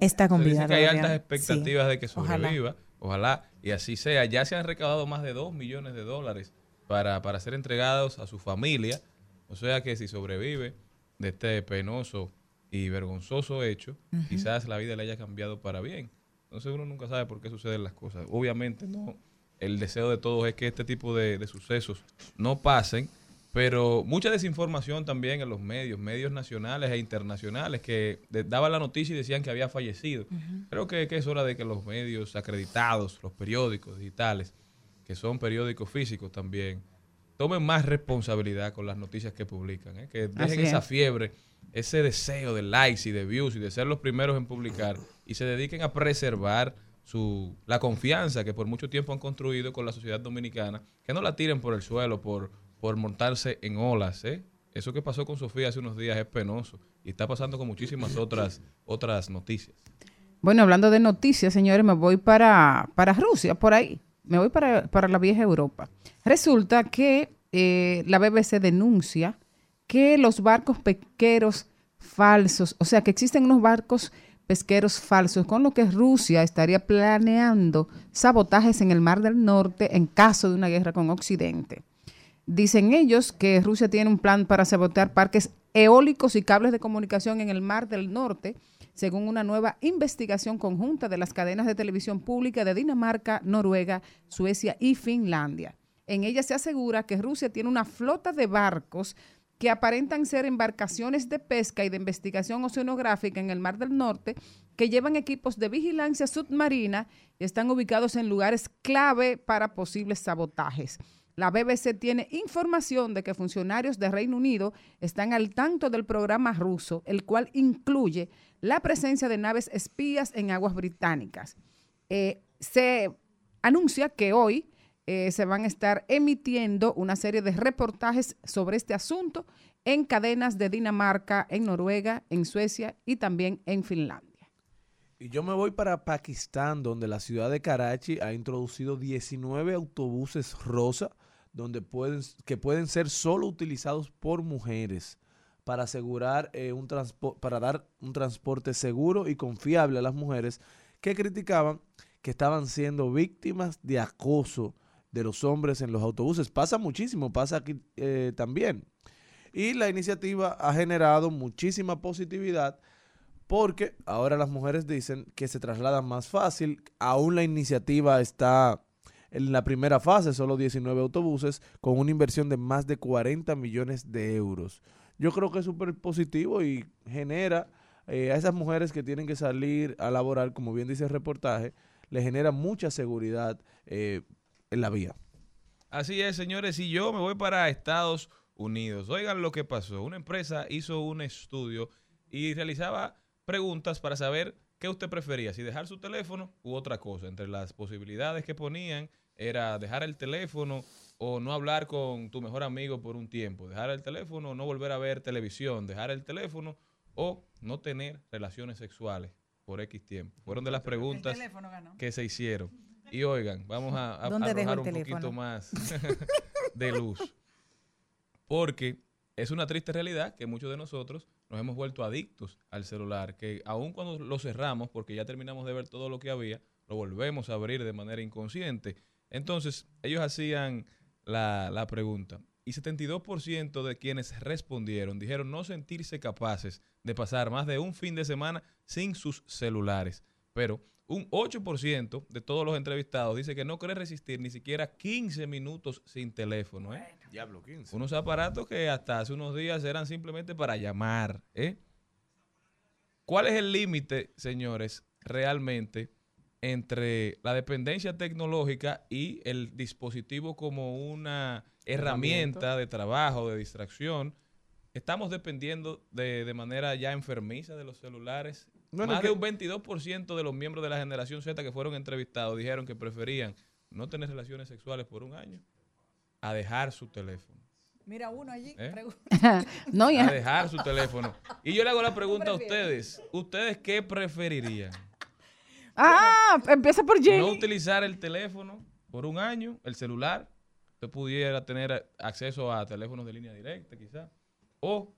Está con Se dice vida. que hay altas expectativas Sí. de que Ojalá. sobreviva. Ojalá. y así sea. Ya se han recaudado más de 2 millones de dólares para, para ser entregados a su familia. O sea que si sobrevive de este penoso y vergonzoso hecho, quizás la vida le haya cambiado para bien. Entonces uno nunca sabe por qué suceden las cosas. Obviamente no. El deseo de todos es que este tipo de, de sucesos no pasen, pero mucha desinformación también en los medios, medios nacionales e internacionales, que daban la noticia y decían que había fallecido. Creo que, que es hora de que los medios acreditados, los periódicos digitales, que son periódicos físicos también, tomen más responsabilidad con las noticias que publican, ¿eh? que dejen esa es. fiebre, ese deseo de likes y de views y de ser los primeros en publicar y se dediquen a preservar su, la confianza que por mucho tiempo han construido con la sociedad dominicana, que no la tiren por el suelo por, por montarse en olas. ¿eh? Eso que pasó con Sofía hace unos días es penoso y está pasando con muchísimas otras, otras noticias. Bueno, hablando de noticias, señores, me voy para, para Rusia, por ahí. Me voy para, para la vieja Europa. Resulta que eh, la BBC denuncia que los barcos pesqueros falsos, o sea, que existen unos barcos pesqueros falsos, con lo que Rusia estaría planeando sabotajes en el Mar del Norte en caso de una guerra con Occidente. Dicen ellos que Rusia tiene un plan para sabotear parques eólicos y cables de comunicación en el Mar del Norte, según una nueva investigación conjunta de las cadenas de televisión pública de Dinamarca, Noruega, Suecia y Finlandia. En ella se asegura que Rusia tiene una flota de barcos que aparentan ser embarcaciones de pesca y de investigación oceanográfica en el Mar del Norte, que llevan equipos de vigilancia submarina y están ubicados en lugares clave para posibles sabotajes. La BBC tiene información de que funcionarios de Reino Unido están al tanto del programa ruso, el cual incluye la presencia de naves espías en aguas británicas. Eh, se anuncia que hoy eh, se van a estar emitiendo una serie de reportajes sobre este asunto en cadenas de Dinamarca, en Noruega, en Suecia y también en Finlandia. Y yo me voy para Pakistán, donde la ciudad de Karachi ha introducido 19 autobuses rosa donde pueden, que pueden ser solo utilizados por mujeres para asegurar eh, un para dar un transporte seguro y confiable a las mujeres que criticaban que estaban siendo víctimas de acoso de los hombres en los autobuses. Pasa muchísimo, pasa aquí eh, también. Y la iniciativa ha generado muchísima positividad porque ahora las mujeres dicen que se trasladan más fácil. Aún la iniciativa está en la primera fase, solo 19 autobuses, con una inversión de más de 40 millones de euros. Yo creo que es súper positivo y genera eh, a esas mujeres que tienen que salir a laborar, como bien dice el reportaje, le genera mucha seguridad eh, en la vía. Así es, señores, y yo me voy para Estados Unidos. Oigan lo que pasó. Una empresa hizo un estudio y realizaba preguntas para saber qué usted prefería, si dejar su teléfono u otra cosa. Entre las posibilidades que ponían era dejar el teléfono o no hablar con tu mejor amigo por un tiempo, dejar el teléfono o no volver a ver televisión, dejar el teléfono o no tener relaciones sexuales por X tiempo. Fueron de las preguntas que se hicieron. Y oigan, vamos a, a- ¿Dónde dejo arrojar un teléfono? poquito más de luz. Porque es una triste realidad que muchos de nosotros nos hemos vuelto adictos al celular, que aun cuando lo cerramos, porque ya terminamos de ver todo lo que había, lo volvemos a abrir de manera inconsciente. Entonces, ellos hacían la, la pregunta. Y 72% de quienes respondieron dijeron no sentirse capaces de pasar más de un fin de semana sin sus celulares. Pero un 8% de todos los entrevistados dice que no quiere resistir ni siquiera 15 minutos sin teléfono. ¿eh? Diablo, 15. Unos aparatos que hasta hace unos días eran simplemente para llamar. ¿eh? ¿Cuál es el límite, señores, realmente entre la dependencia tecnológica y el dispositivo como una herramienta de trabajo, de distracción? Estamos dependiendo de, de manera ya enfermiza de los celulares. Más que- de un 22% de los miembros de la generación Z que fueron entrevistados dijeron que preferían no tener relaciones sexuales por un año a dejar su teléfono. Mira uno allí. ¿Eh? pregunta. No, ya. A dejar su teléfono. Y yo le hago la pregunta a ustedes. ¿Ustedes qué preferirían? Ah, empieza por No Jenny. utilizar el teléfono por un año, el celular. Usted pudiera tener acceso a teléfonos de línea directa, quizás. O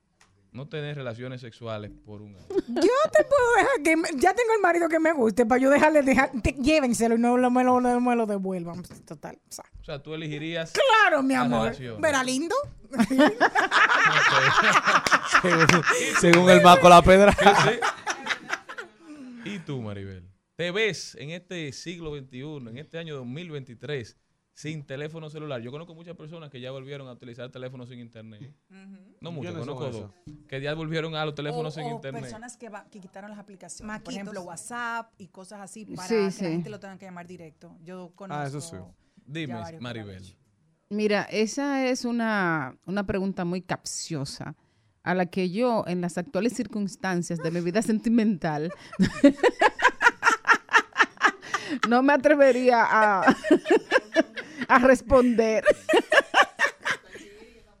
no tener relaciones sexuales por un año. Yo te puedo dejar que me- ya tengo el marido que me guste para yo dejarle dejar te- llévenselo y no lo- me, lo, no me lo devuelvan total o sea, O sea, tú elegirías. claro mi amor verá lindo según, según el Maco La Pedra. ¿Y tú, Maribel? ¿Te ves en este siglo XXI, en este año 2023, sin teléfono celular? Yo conozco muchas personas que ya volvieron a utilizar teléfonos sin internet. No muchos, ¿Quiénes son conozco dos. Que ya volvieron a los teléfonos o, sin o internet. personas que, va- que quitaron las aplicaciones por Maquitos. ejemplo WhatsApp y cosas así para Sí, que sí. la gente lo tenga que llamar directo yo conozco Ah, eso sí. Dime, Maribel. Mira, esa es una, una pregunta muy capciosa a la que yo, en las actuales circunstancias de mi vida sentimental, no me atrevería a, a responder.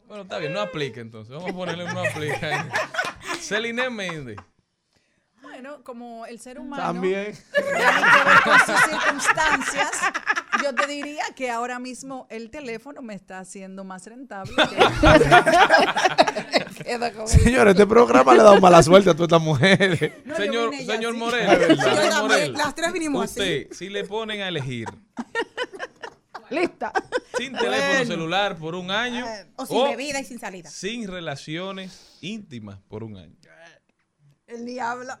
Bueno, está bien, no aplica entonces. Vamos a ponerle un no aplica. ahí. Celine Méndez. bueno como el ser humano También. tiene que ver con sus circunstancias yo te diría que ahora mismo el teléfono me está haciendo más rentable que- Queda como- Señores, este programa le ha dado mala suerte a todas estas mujeres. No, señor señor así. Morel, las tres vinimos así. usted, si le ponen a elegir Lista. sin teléfono celular por un año o sin bebida y sin salida sin relaciones íntimas por un año. el diablo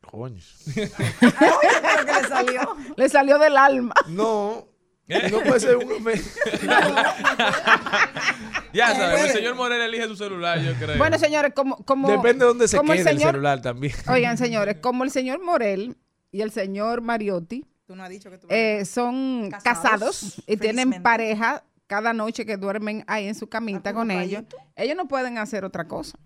Coño. Que le salió Le salió del alma. No. No puede ser un. Ya sabes, el señor Morel elige su celular, yo creo. Bueno, señores, como... como Depende de dónde se quede el, señor- celular también. Oigan, señores, como el señor Morel y el señor Mariotti tú no has dicho que tú eh, son Casados, casados, y tienen pareja cada noche que duermen ahí en su camita con ellos, ellos no pueden hacer otra cosa.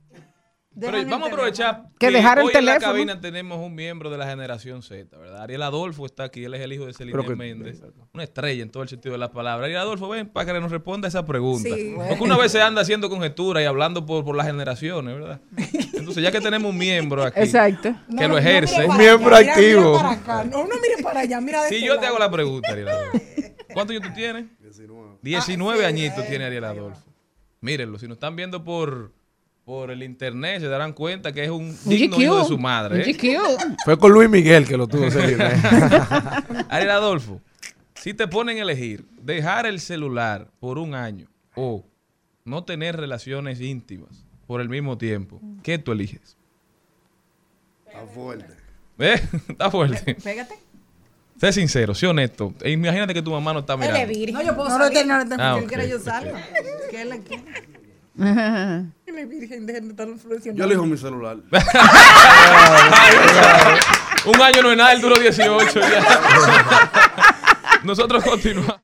Pero vamos a aprovechar Que dejar el hoy en la teléfono. cabina tenemos un miembro de la generación Z, ¿verdad? Ariel Adolfo está aquí, él es el hijo de Celine que- Méndez, una estrella en todo el sentido de la palabra. Ariel Adolfo, ven para que nos responda esa pregunta. Sí. Porque una vez se anda haciendo conjeturas y hablando por, por las generaciones, ¿verdad? Entonces, ya que tenemos un miembro aquí Exacto. que lo ejerce, Un miembro activo. Mira, para acá. No, no mire para allá, mira de si este yo te lado. hago la pregunta, Ariel Adolfo, ¿cuántos años tú tienes? 19. 19 añitos tiene Ariel Adolfo. Mírenlo, si nos están viendo por, por el internet, se darán cuenta que es un digno GQ. hijo de su madre. ¿eh? GQ. Fue con Luis Miguel que lo tuvo Celine. Ariel Adolfo, si te ponen a elegir dejar el celular por un año o no tener relaciones íntimas por el mismo tiempo, ¿qué tú eliges? Está fuerte. ¿Eh? Está fuerte. Pégate. Sé sincero, sé honesto. E imagínate que tu mamá no está mirando. No, yo puedo No, salir. no no, no te- Ah, que él ok, quiera yo salga. Que él quiera. Él es virgen, dejen de estar influenciando. Yo elijo mi celular. Un año no es nada, él duró 18 ya. Nosotros continuamos.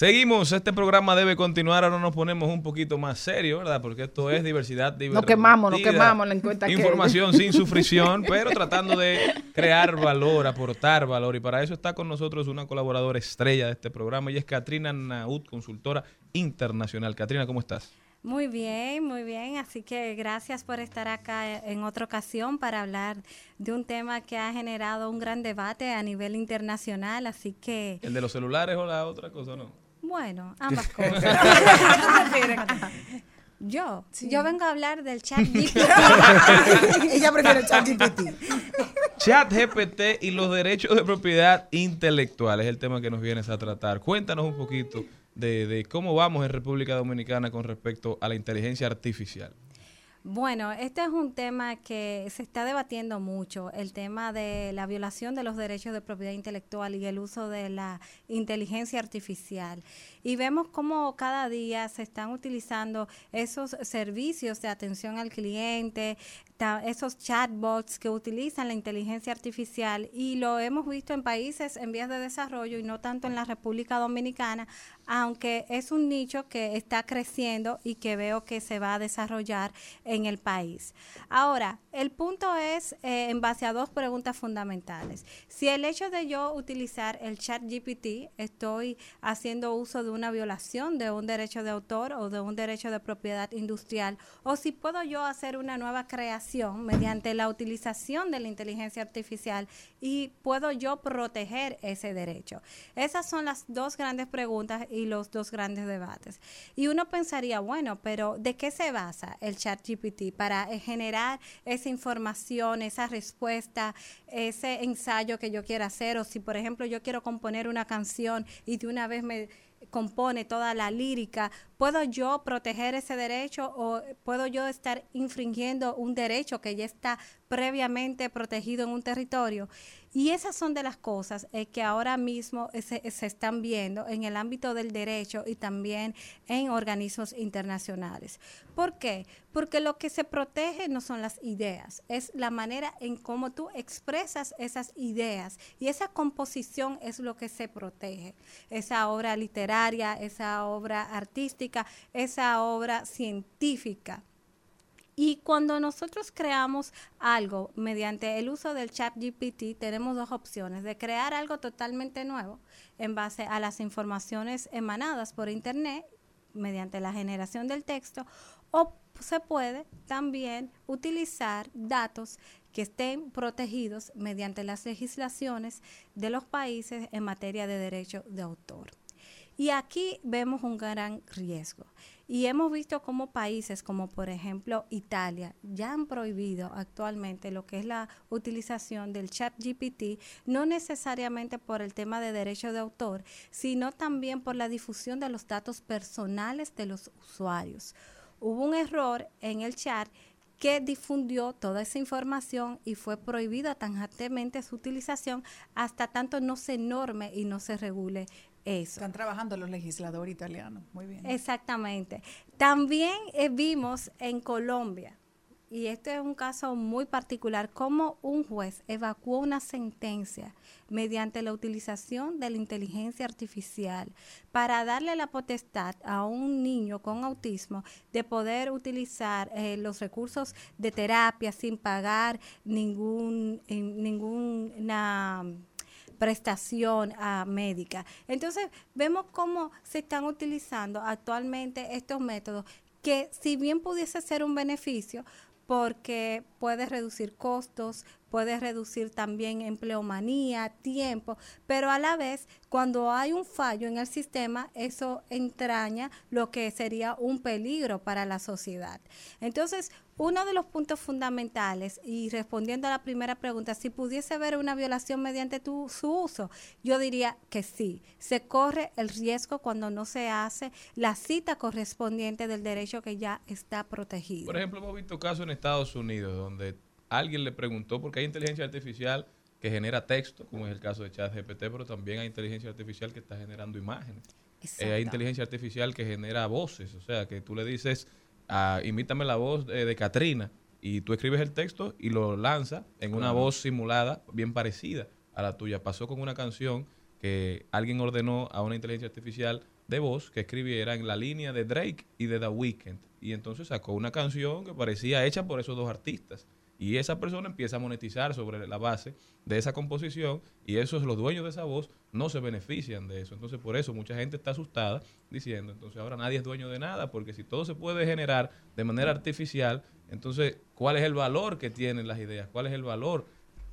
Seguimos, este programa debe continuar, ahora nos ponemos un poquito más serio, ¿verdad? Porque esto es diversidad Nos quemamos, nos divertida, quemamos la encuesta que- Información sin sufrición, pero tratando de crear valor, aportar valor. Y para eso está con nosotros una colaboradora estrella de este programa, y es Katrina Naud, consultora internacional. Katrina, ¿cómo estás? Muy bien, muy bien. Así que gracias por estar acá en otra ocasión para hablar de un tema que ha generado un gran debate a nivel internacional. Así que, ¿El de los celulares o la otra cosa no? Bueno, ambas cosas. yo, yo vengo a hablar del chat GPT. Ella prefiere el chat GPT. Chat GPT y los derechos de propiedad intelectual es el tema que nos vienes a tratar. Cuéntanos un poquito de, de cómo vamos en República Dominicana con respecto a la inteligencia artificial. Bueno, este es un tema que se está debatiendo mucho, el tema de la violación de los derechos de propiedad intelectual y el uso de la inteligencia artificial. Y vemos cómo cada día se están utilizando esos servicios de atención al cliente, esos chatbots que utilizan la inteligencia artificial y lo hemos visto en países en vías de desarrollo y no tanto en la República Dominicana, aunque es un nicho que está creciendo y que veo que se va a desarrollar en el país. Ahora, el punto es eh, en base a dos preguntas fundamentales. Si el hecho de yo utilizar el chat GPT, estoy haciendo uso de una violación de un derecho de autor o de un derecho de propiedad industrial, o si puedo yo hacer una nueva creación mediante la utilización de la inteligencia artificial y puedo yo proteger ese derecho. Esas son las dos grandes preguntas los dos grandes debates. Y uno pensaría, bueno, pero ¿de qué se basa el chat GPT para eh, generar esa información, esa respuesta, ese ensayo que yo quiera hacer? O si, por ejemplo, yo quiero componer una canción y de una vez me compone toda la lírica, ¿puedo yo proteger ese derecho o puedo yo estar infringiendo un derecho que ya está previamente protegido en un territorio? Y esas son de las cosas eh, que ahora mismo se, se están viendo en el ámbito del derecho y también en organismos internacionales. ¿Por qué? Porque lo que se protege no son las ideas, es la manera en cómo tú expresas esas ideas y esa composición es lo que se protege. Esa obra literaria, esa obra artística, esa obra científica. Y cuando nosotros creamos algo mediante el uso del chat GPT, tenemos dos opciones, de crear algo totalmente nuevo en base a las informaciones emanadas por Internet mediante la generación del texto, o se puede también utilizar datos que estén protegidos mediante las legislaciones de los países en materia de derecho de autor. Y aquí vemos un gran riesgo. Y hemos visto cómo países como por ejemplo Italia ya han prohibido actualmente lo que es la utilización del chat GPT, no necesariamente por el tema de derecho de autor, sino también por la difusión de los datos personales de los usuarios. Hubo un error en el chat que difundió toda esa información y fue prohibida tajantemente su utilización hasta tanto no se norme y no se regule eso. Están trabajando los legisladores italianos. Muy bien. Exactamente. También eh, vimos en Colombia, y este es un caso muy particular, cómo un juez evacuó una sentencia mediante la utilización de la inteligencia artificial para darle la potestad a un niño con autismo de poder utilizar eh, los recursos de terapia sin pagar ningún, eh, ninguna prestación ah, médica. Entonces, vemos cómo se están utilizando actualmente estos métodos que si bien pudiese ser un beneficio, porque puede reducir costos, puede reducir también empleomanía, tiempo, pero a la vez, cuando hay un fallo en el sistema, eso entraña lo que sería un peligro para la sociedad. Entonces, uno de los puntos fundamentales, y respondiendo a la primera pregunta, si pudiese haber una violación mediante tu, su uso, yo diría que sí. Se corre el riesgo cuando no se hace la cita correspondiente del derecho que ya está protegido. Por ejemplo, hemos visto casos en Estados Unidos donde alguien le preguntó, porque hay inteligencia artificial que genera texto, como es el caso de ChatGPT, pero también hay inteligencia artificial que está generando imágenes. Eh, hay inteligencia artificial que genera voces, o sea, que tú le dices, ah, imítame la voz de, de Katrina, y tú escribes el texto y lo lanza en una Claro. voz simulada bien parecida a la tuya. Pasó con una canción que alguien ordenó a una inteligencia artificial de voz que escribiera en la línea de Drake y de The Weeknd. Y entonces sacó una canción que parecía hecha por esos dos artistas. Y esa persona empieza a monetizar sobre la base de esa composición y esos los dueños de esa voz no se benefician de eso. Entonces por eso mucha gente está asustada diciendo, entonces ahora nadie es dueño de nada porque si todo se puede generar de manera artificial, entonces ¿cuál es el valor que tienen las ideas? ¿Cuál es el valor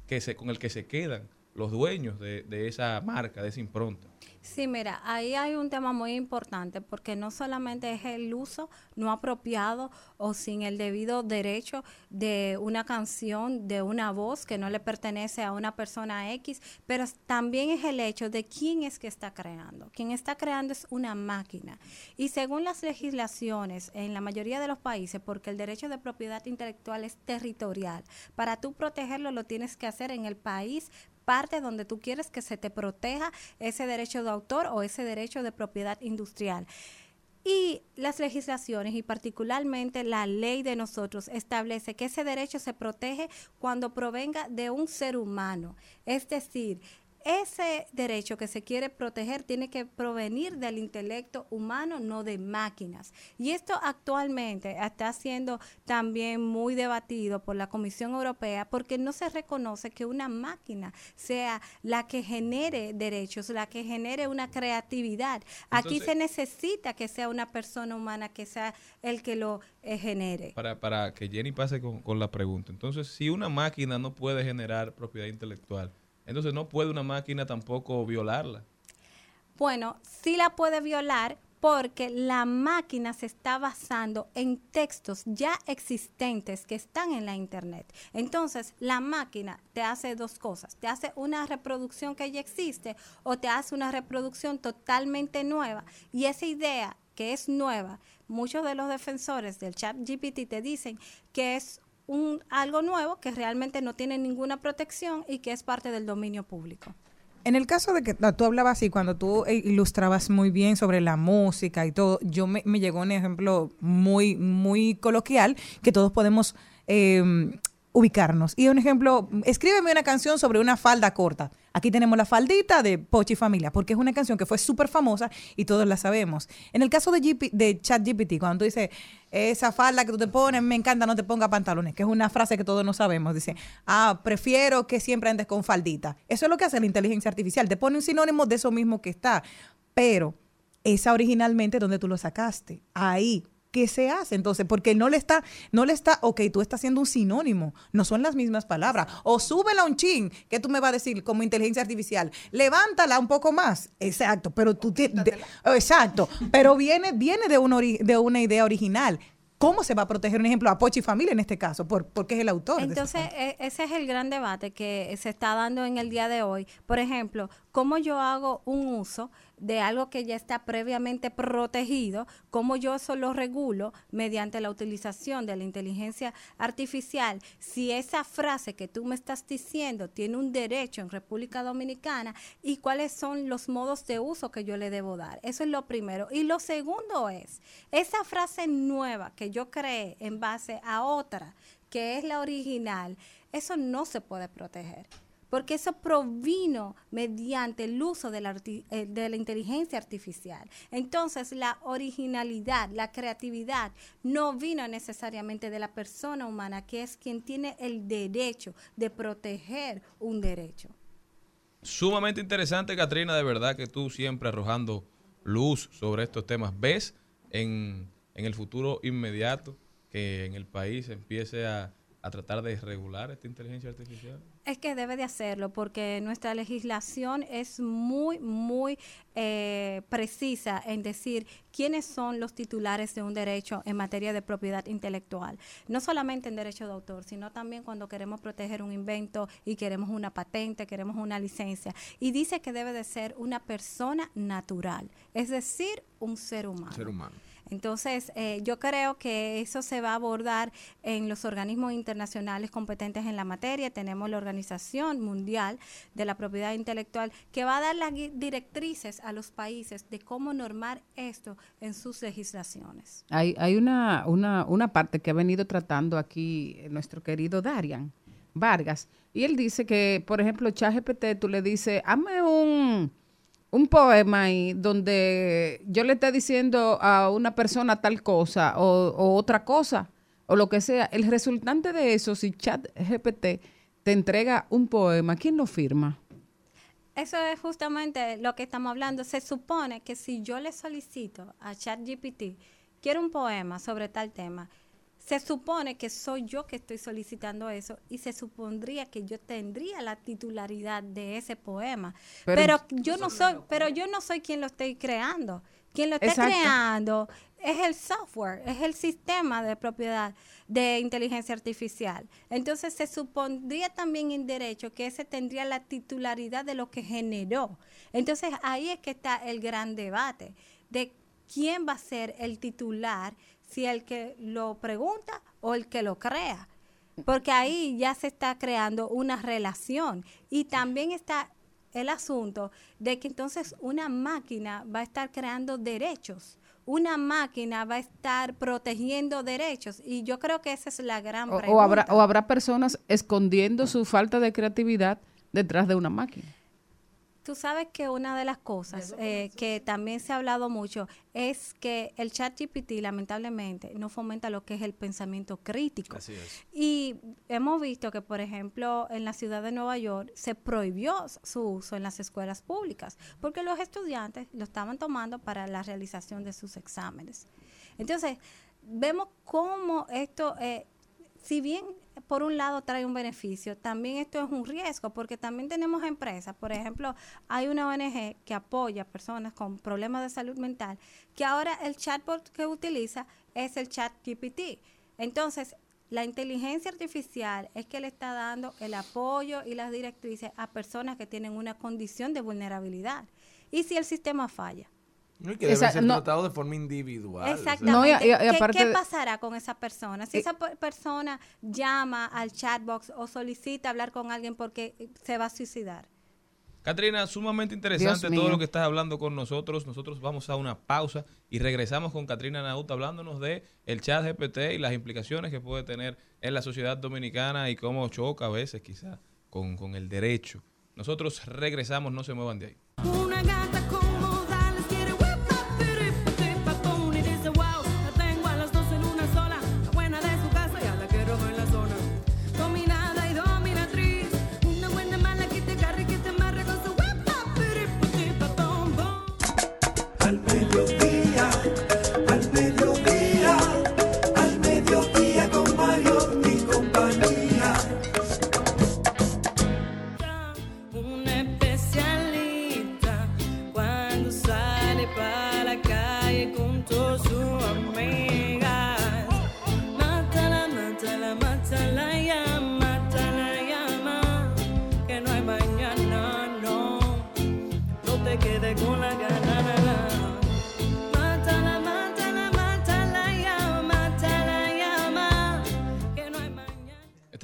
que se, con el que se quedan los dueños de, esa marca, de esa impronta? Sí, mira, ahí hay un tema muy importante porque no solamente es el uso no apropiado o sin el debido derecho de una canción, de una voz que no le pertenece a una persona X, pero también es el hecho de quién es que está creando. Quien está creando es una máquina. Y según las legislaciones en la mayoría de los países, porque el derecho de propiedad intelectual es territorial, para tú protegerlo lo tienes que hacer en el país parte donde tú quieres que se te proteja ese derecho de autor o ese derecho de propiedad industrial. Y las legislaciones y particularmente la ley de nosotros establece que ese derecho se protege cuando provenga de un ser humano. Es decir, ese derecho que se quiere proteger tiene que provenir del intelecto humano, no de máquinas. Y esto actualmente está siendo también muy debatido por la Comisión Europea porque no se reconoce que una máquina sea la que genere derechos, la que genere una creatividad. Aquí se necesita que sea una persona humana que sea el que lo eh, genere. Para, para que Jenny pase con, con la pregunta. Entonces, si una máquina no puede generar propiedad intelectual, entonces no puede una máquina tampoco violarla. Bueno, sí la puede violar porque la máquina se está basando en textos ya existentes que están en la internet. Entonces, la máquina te hace dos cosas. Te hace una reproducción que ya existe o te hace una reproducción totalmente nueva. Y esa idea que es nueva, muchos de los defensores del chat GPT te dicen que es un, algo nuevo que realmente no tiene ninguna protección y que es parte del dominio público. En el caso de que no, tú hablabas así, cuando tú eh, ilustrabas muy bien sobre la música y todo, yo me, me llegó un ejemplo muy, muy coloquial que todos podemos eh, ubicarnos. Y un ejemplo, escríbeme una canción sobre una falda corta. Aquí tenemos la faldita de Pochi Familia, porque es una canción que fue súper famosa y todos la sabemos. En el caso de, de ChatGPT, cuando tú dices, esa falda que tú te pones, me encanta, no te ponga pantalones, que es una frase que todos no sabemos. Dice, ah, prefiero que siempre andes con faldita. Eso es lo que hace la inteligencia artificial. Te pone un sinónimo de eso mismo que está. Pero esa originalmente donde tú lo sacaste. Ahí, ¿qué se hace? Entonces, porque no le está, no le está, ok, tú estás haciendo un sinónimo, no son las mismas palabras. O súbela un chin, que tú me vas a decir como inteligencia artificial, levántala un poco más. Exacto, pero tú tienes, exacto, pero viene, viene de, una de una idea original. ¿Cómo se va a proteger, un ejemplo, a Pochi Familia en este caso? Por, porque es el autor. Entonces, e- ese es el gran debate que se está dando en el día de hoy. Por ejemplo, cómo yo hago un uso de algo que ya está previamente protegido, cómo yo eso lo regulo mediante la utilización de la inteligencia artificial. Si esa frase que tú me estás diciendo tiene un derecho en República Dominicana y cuáles son los modos de uso que yo le debo dar. Eso es lo primero. Y lo segundo es, esa frase nueva que yo creé en base a otra, que es la original, eso no se puede proteger. Porque eso provino mediante el uso de la, eh, de la inteligencia artificial. Entonces, la originalidad, la creatividad, no vino necesariamente de la persona humana, que es quien tiene el derecho de proteger un derecho. Sumamente interesante, Katrina, de verdad que tú siempre arrojando luz sobre estos temas. ¿Ves en el futuro inmediato que en el país empiece a, a tratar de regular esta inteligencia artificial? Es que debe de hacerlo porque nuestra legislación es muy, muy eh, precisa en decir quiénes son los titulares de un derecho en materia de propiedad intelectual. No solamente en derecho de autor, sino también cuando queremos proteger un invento y queremos una patente, queremos una licencia. Y dice que debe de ser una persona natural, es decir, un ser humano. Ser humano. Entonces, eh, yo creo que eso se va a abordar en los organismos internacionales competentes en la materia. Tenemos la Organización Mundial de la Propiedad Intelectual que va a dar las directrices a los países de cómo normar esto en sus legislaciones. Hay, hay una, una, una parte que ha venido tratando aquí nuestro querido Darian Vargas, y él dice que, por ejemplo, ChatGPT, tú le dices, hazme un, un poema ahí donde yo le esté diciendo a una persona tal cosa o, otra cosa o lo que sea, el resultante de eso, si Chat GPT te entrega un poema, ¿quién lo firma? Eso es justamente lo que estamos hablando. Se supone que si yo le solicito a ChatGPT, quiero un poema sobre tal tema, se supone que soy yo que estoy solicitando eso y se supondría que yo tendría la titularidad de ese poema. Pero- Pero, yo no soy, pero yo no soy quien lo estoy creando. Quien lo está Exacto. creando es el software, es el sistema de propiedad de inteligencia artificial. Entonces se supondría también en derecho que ese tendría la titularidad de lo que generó. Entonces ahí es que está el gran debate de quién va a ser el titular, si el que lo pregunta o el que lo crea. Porque ahí ya se está creando una relación y también está el asunto de que entonces una máquina va a estar creando derechos, una máquina va a estar protegiendo derechos y yo creo que esa es la gran O, pregunta. o habrá, o habrá personas escondiendo su falta de creatividad detrás de una máquina. Tú sabes que una de las cosas eh, que también se ha hablado mucho es que el chat GPT lamentablemente no fomenta lo que es el pensamiento crítico. Así es. Y hemos visto que, por ejemplo, en la ciudad de Nueva York se prohibió su uso en las escuelas públicas porque los estudiantes lo estaban tomando para la realización de sus exámenes. Entonces, vemos cómo esto, eh, si bien por un lado trae un beneficio, también esto es un riesgo, porque también tenemos empresas, por ejemplo, hay una ONG que apoya a personas con problemas de salud mental, que ahora el chatbot que utiliza es el chat GPT. Entonces, la inteligencia artificial es que le está dando el apoyo y las directrices a personas que tienen una condición de vulnerabilidad. ¿Y si el sistema falla? No, y que deben Esa- ser no- tratados de forma individual. o sea. Exactamente. No, y a- y a- y ¿Qué, aparte qué de- pasará con esa persona? Si Eh, esa per- persona llama al chatbox o solicita hablar con alguien porque se va a suicidar. Catrina, sumamente interesante Dios todo mío. lo que estás hablando con nosotros. Nosotros vamos a una pausa y regresamos con Catrina Naut hablándonos de el chat GPT y las implicaciones que puede tener en la sociedad dominicana y cómo choca a veces quizá con, con el derecho. Nosotros regresamos, no se muevan de ahí.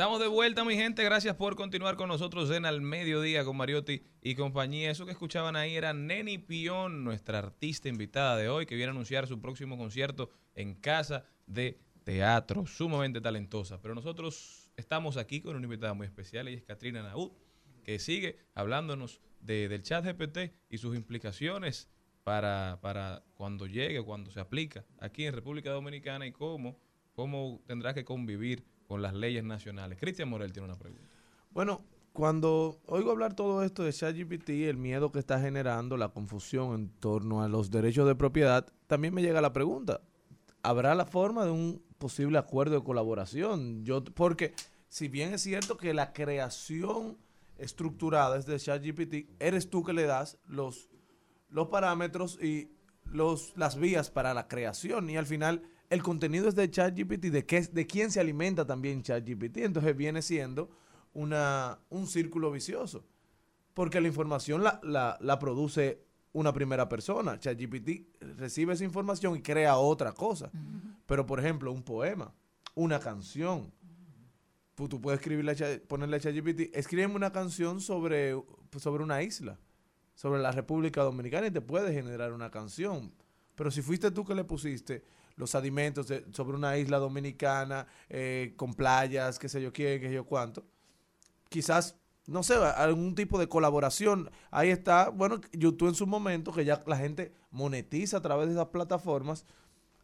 Estamos de vuelta, mi gente. Gracias por continuar con nosotros en Al Mediodía con Mariotti y compañía. Eso que escuchaban ahí era Neni Pion, nuestra artista invitada de hoy, que viene a anunciar su próximo concierto en Casa de Teatro. Sumamente talentosa. Pero nosotros estamos aquí con una invitada muy especial. Ella es Katrina Naud, que sigue hablándonos de- del chat GPT y sus implicaciones para, cuando llegue, cuando se aplica aquí en República Dominicana y cómo tendrá que convivir con las leyes nacionales. Cristian Morel tiene una pregunta. Bueno, cuando oigo hablar todo esto de ChatGPT, el miedo que está generando, la confusión en torno a los derechos de propiedad, también me llega la pregunta, ¿habrá la forma de un posible acuerdo de colaboración? Yo, porque si bien es cierto que la creación estructurada es de ChatGPT, eres tú que le das los, los parámetros y los, las vías para la creación y al final el contenido es de ChatGPT, de, qué, de quién se alimenta también ChatGPT, entonces viene siendo una, un círculo vicioso, porque la información la, la, la produce una primera persona, ChatGPT recibe esa información y crea otra cosa, pero por ejemplo un poema, una canción, tú puedes escribirle, ponerle a ChatGPT, escríbeme una canción sobre, sobre una isla, sobre la República Dominicana y te puede generar una canción. Pero si fuiste tú que le pusiste los alimentos de- sobre una isla dominicana, eh, con playas, qué sé yo quién, qué sé yo cuánto, quizás no sé, algún tipo de colaboración. Ahí está, bueno, YouTube en su momento, que ya la gente monetiza a través de esas plataformas.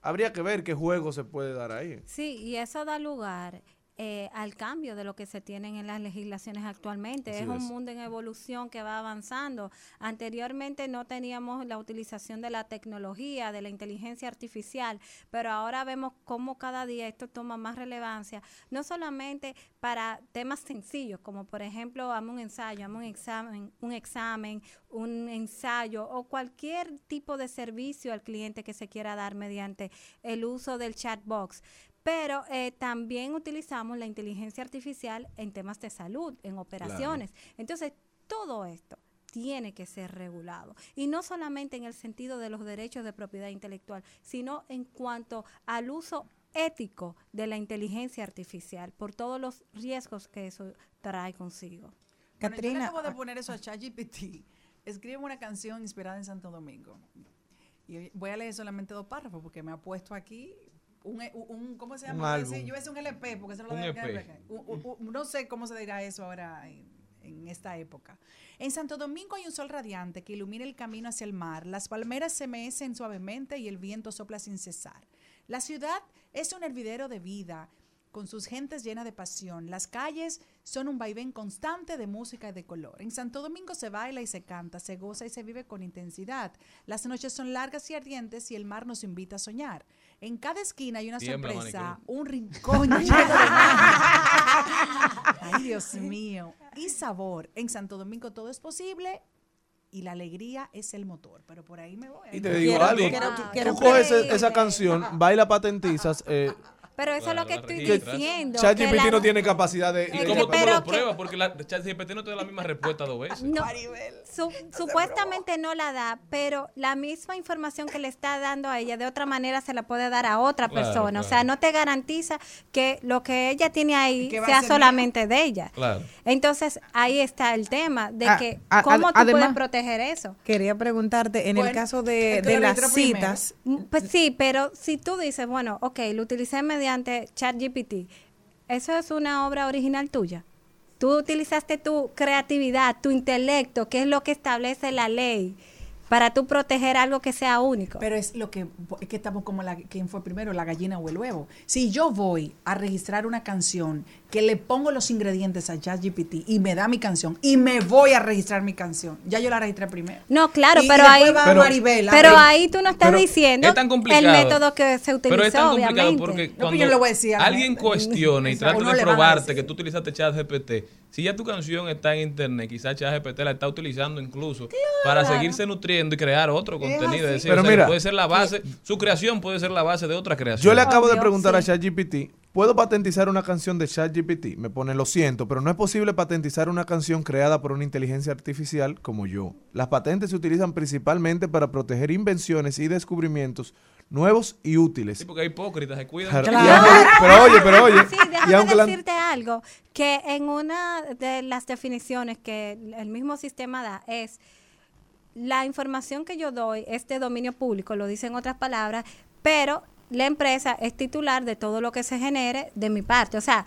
Habría que ver qué juego se puede dar ahí. Sí, y eso da lugar eh, al cambio de lo que se tienen en las legislaciones actualmente. Es un mundo en evolución que va avanzando. Anteriormente no teníamos la utilización de la tecnología, de la inteligencia artificial, pero ahora vemos cómo cada día esto toma más relevancia, no solamente para temas sencillos, como por ejemplo, hazme un ensayo, hazme un examen, un examen, un ensayo o cualquier tipo de servicio al cliente que se quiera dar mediante el uso del chat box. Pero eh, también utilizamos la inteligencia artificial en temas de salud, en operaciones. Entonces, todo esto tiene que ser regulado. Y no solamente en el sentido de los derechos de propiedad intelectual, sino en cuanto al uso ético de la inteligencia artificial, por todos los riesgos que eso trae consigo. Bueno, yo le Catrina, acabo de ah. poner eso a ChatGPT. Escribe una canción inspirada en Santo Domingo. Y voy a leer solamente dos párrafos porque me ha puesto aquí un, un- ¿cómo se llama? yo decir un LP porque eso es lo Un EP. un- no sé cómo se dirá eso ahora en, en esta época. En Santo Domingo hay un sol radiante que ilumina el camino hacia el mar. Las palmeras se mecen suavemente y el viento sopla sin cesar. La ciudad es un hervidero de vida con sus gentes llenas de pasión. Las calles son un vaivén constante de música y de color. En Santo Domingo se baila y se canta, se goza y se vive con intensidad. Las noches son largas y ardientes y el mar nos invita a soñar. En cada esquina hay una Tiembla, sorpresa, un rincón lleno de magia. Ay, Dios mío. Y sabor. En Santo Domingo todo es posible y la alegría es el motor. Pero por ahí me voy. Y te digo algo, tú, quiero tú coges esa canción, baila patentizas. Eh, Pero eso Claro, es lo que estoy registras. diciendo. ChatGPT la- no tiene capacidad de... ¿Y cómo tú pero lo que- pruebas? Porque la ChatGPT no te da la misma respuesta dos veces. No, su- supuestamente no la da, pero la misma información que le está dando a ella de otra manera se la puede dar a otra Claro, persona. O sea, no te garantiza que lo que ella tiene ahí a sea solamente de ella. Claro. Entonces, ahí está el tema de Ah, que a- cómo ad- tú además- puedes proteger eso. Quería preguntarte, en el caso de, las primero. citas, Mm, Pues sí, pero si tú dices, bueno, ok, lo utilicé mediante ChatGPT, ¿eso es una obra original tuya? Tú utilizaste tu creatividad, tu intelecto, que es lo que establece la ley, para tú proteger algo que sea único. Pero es lo que, es que estamos como la, quién fue primero, la gallina o el huevo. Si yo voy a registrar una canción que le pongo los ingredientes a ChatGPT y me da mi canción y me voy a registrar mi canción, ya yo la registré primero. No, claro, Y pero ahí, va Pero- Maribel a pero ahí tú no estás pero diciendo es tan complicado. el método que se utilizó, Pero es tan complicado obviamente. porque No, cuando pues yo le voy a decir a la alguien gente. cuestione y Uno de a probarte que tú utilizaste ChatGPT, si ya tu canción está en internet, quizás ChatGPT la está utilizando incluso para seguirse nutriendo y crear otro contenido. Es decir, Pero o sea, que mira, puede ser la base, su creación puede ser la base de otra creación. Yo le acabo de preguntar a sí. ChatGPT, ¿puedo patentizar una canción de ChatGPT? Me pone, lo siento, pero no es posible patentizar una canción creada por una inteligencia artificial como yo. Las patentes se utilizan principalmente para proteger invenciones y descubrimientos nuevos y útiles. Sí, porque hay hipócritas, se cuidan. Claro, aunque- pero oye, pero oye, Sí, y déjame aunque la- decirte algo, que en una de las definiciones que el mismo sistema da es la información que yo doy es de dominio público, lo dice en otras palabras, pero la empresa es titular de todo lo que se genere de mi parte. O sea,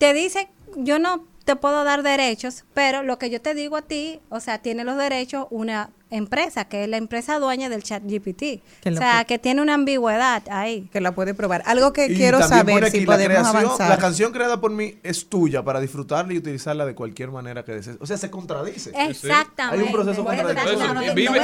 te dice, yo no te puedo dar derechos, pero lo que yo te digo a ti, o sea, tiene los derechos una empresa, que es la empresa dueña del chat GPT. O sea, que tiene una ambigüedad ahí. que la puede probar. Algo que y quiero saber si podemos creación- avanzar. La canción creada por mí es tuya para disfrutarla y utilizarla de cualquier manera que desees. O sea, se contradice. Exactamente. Hay un proceso contradictorio. Vive.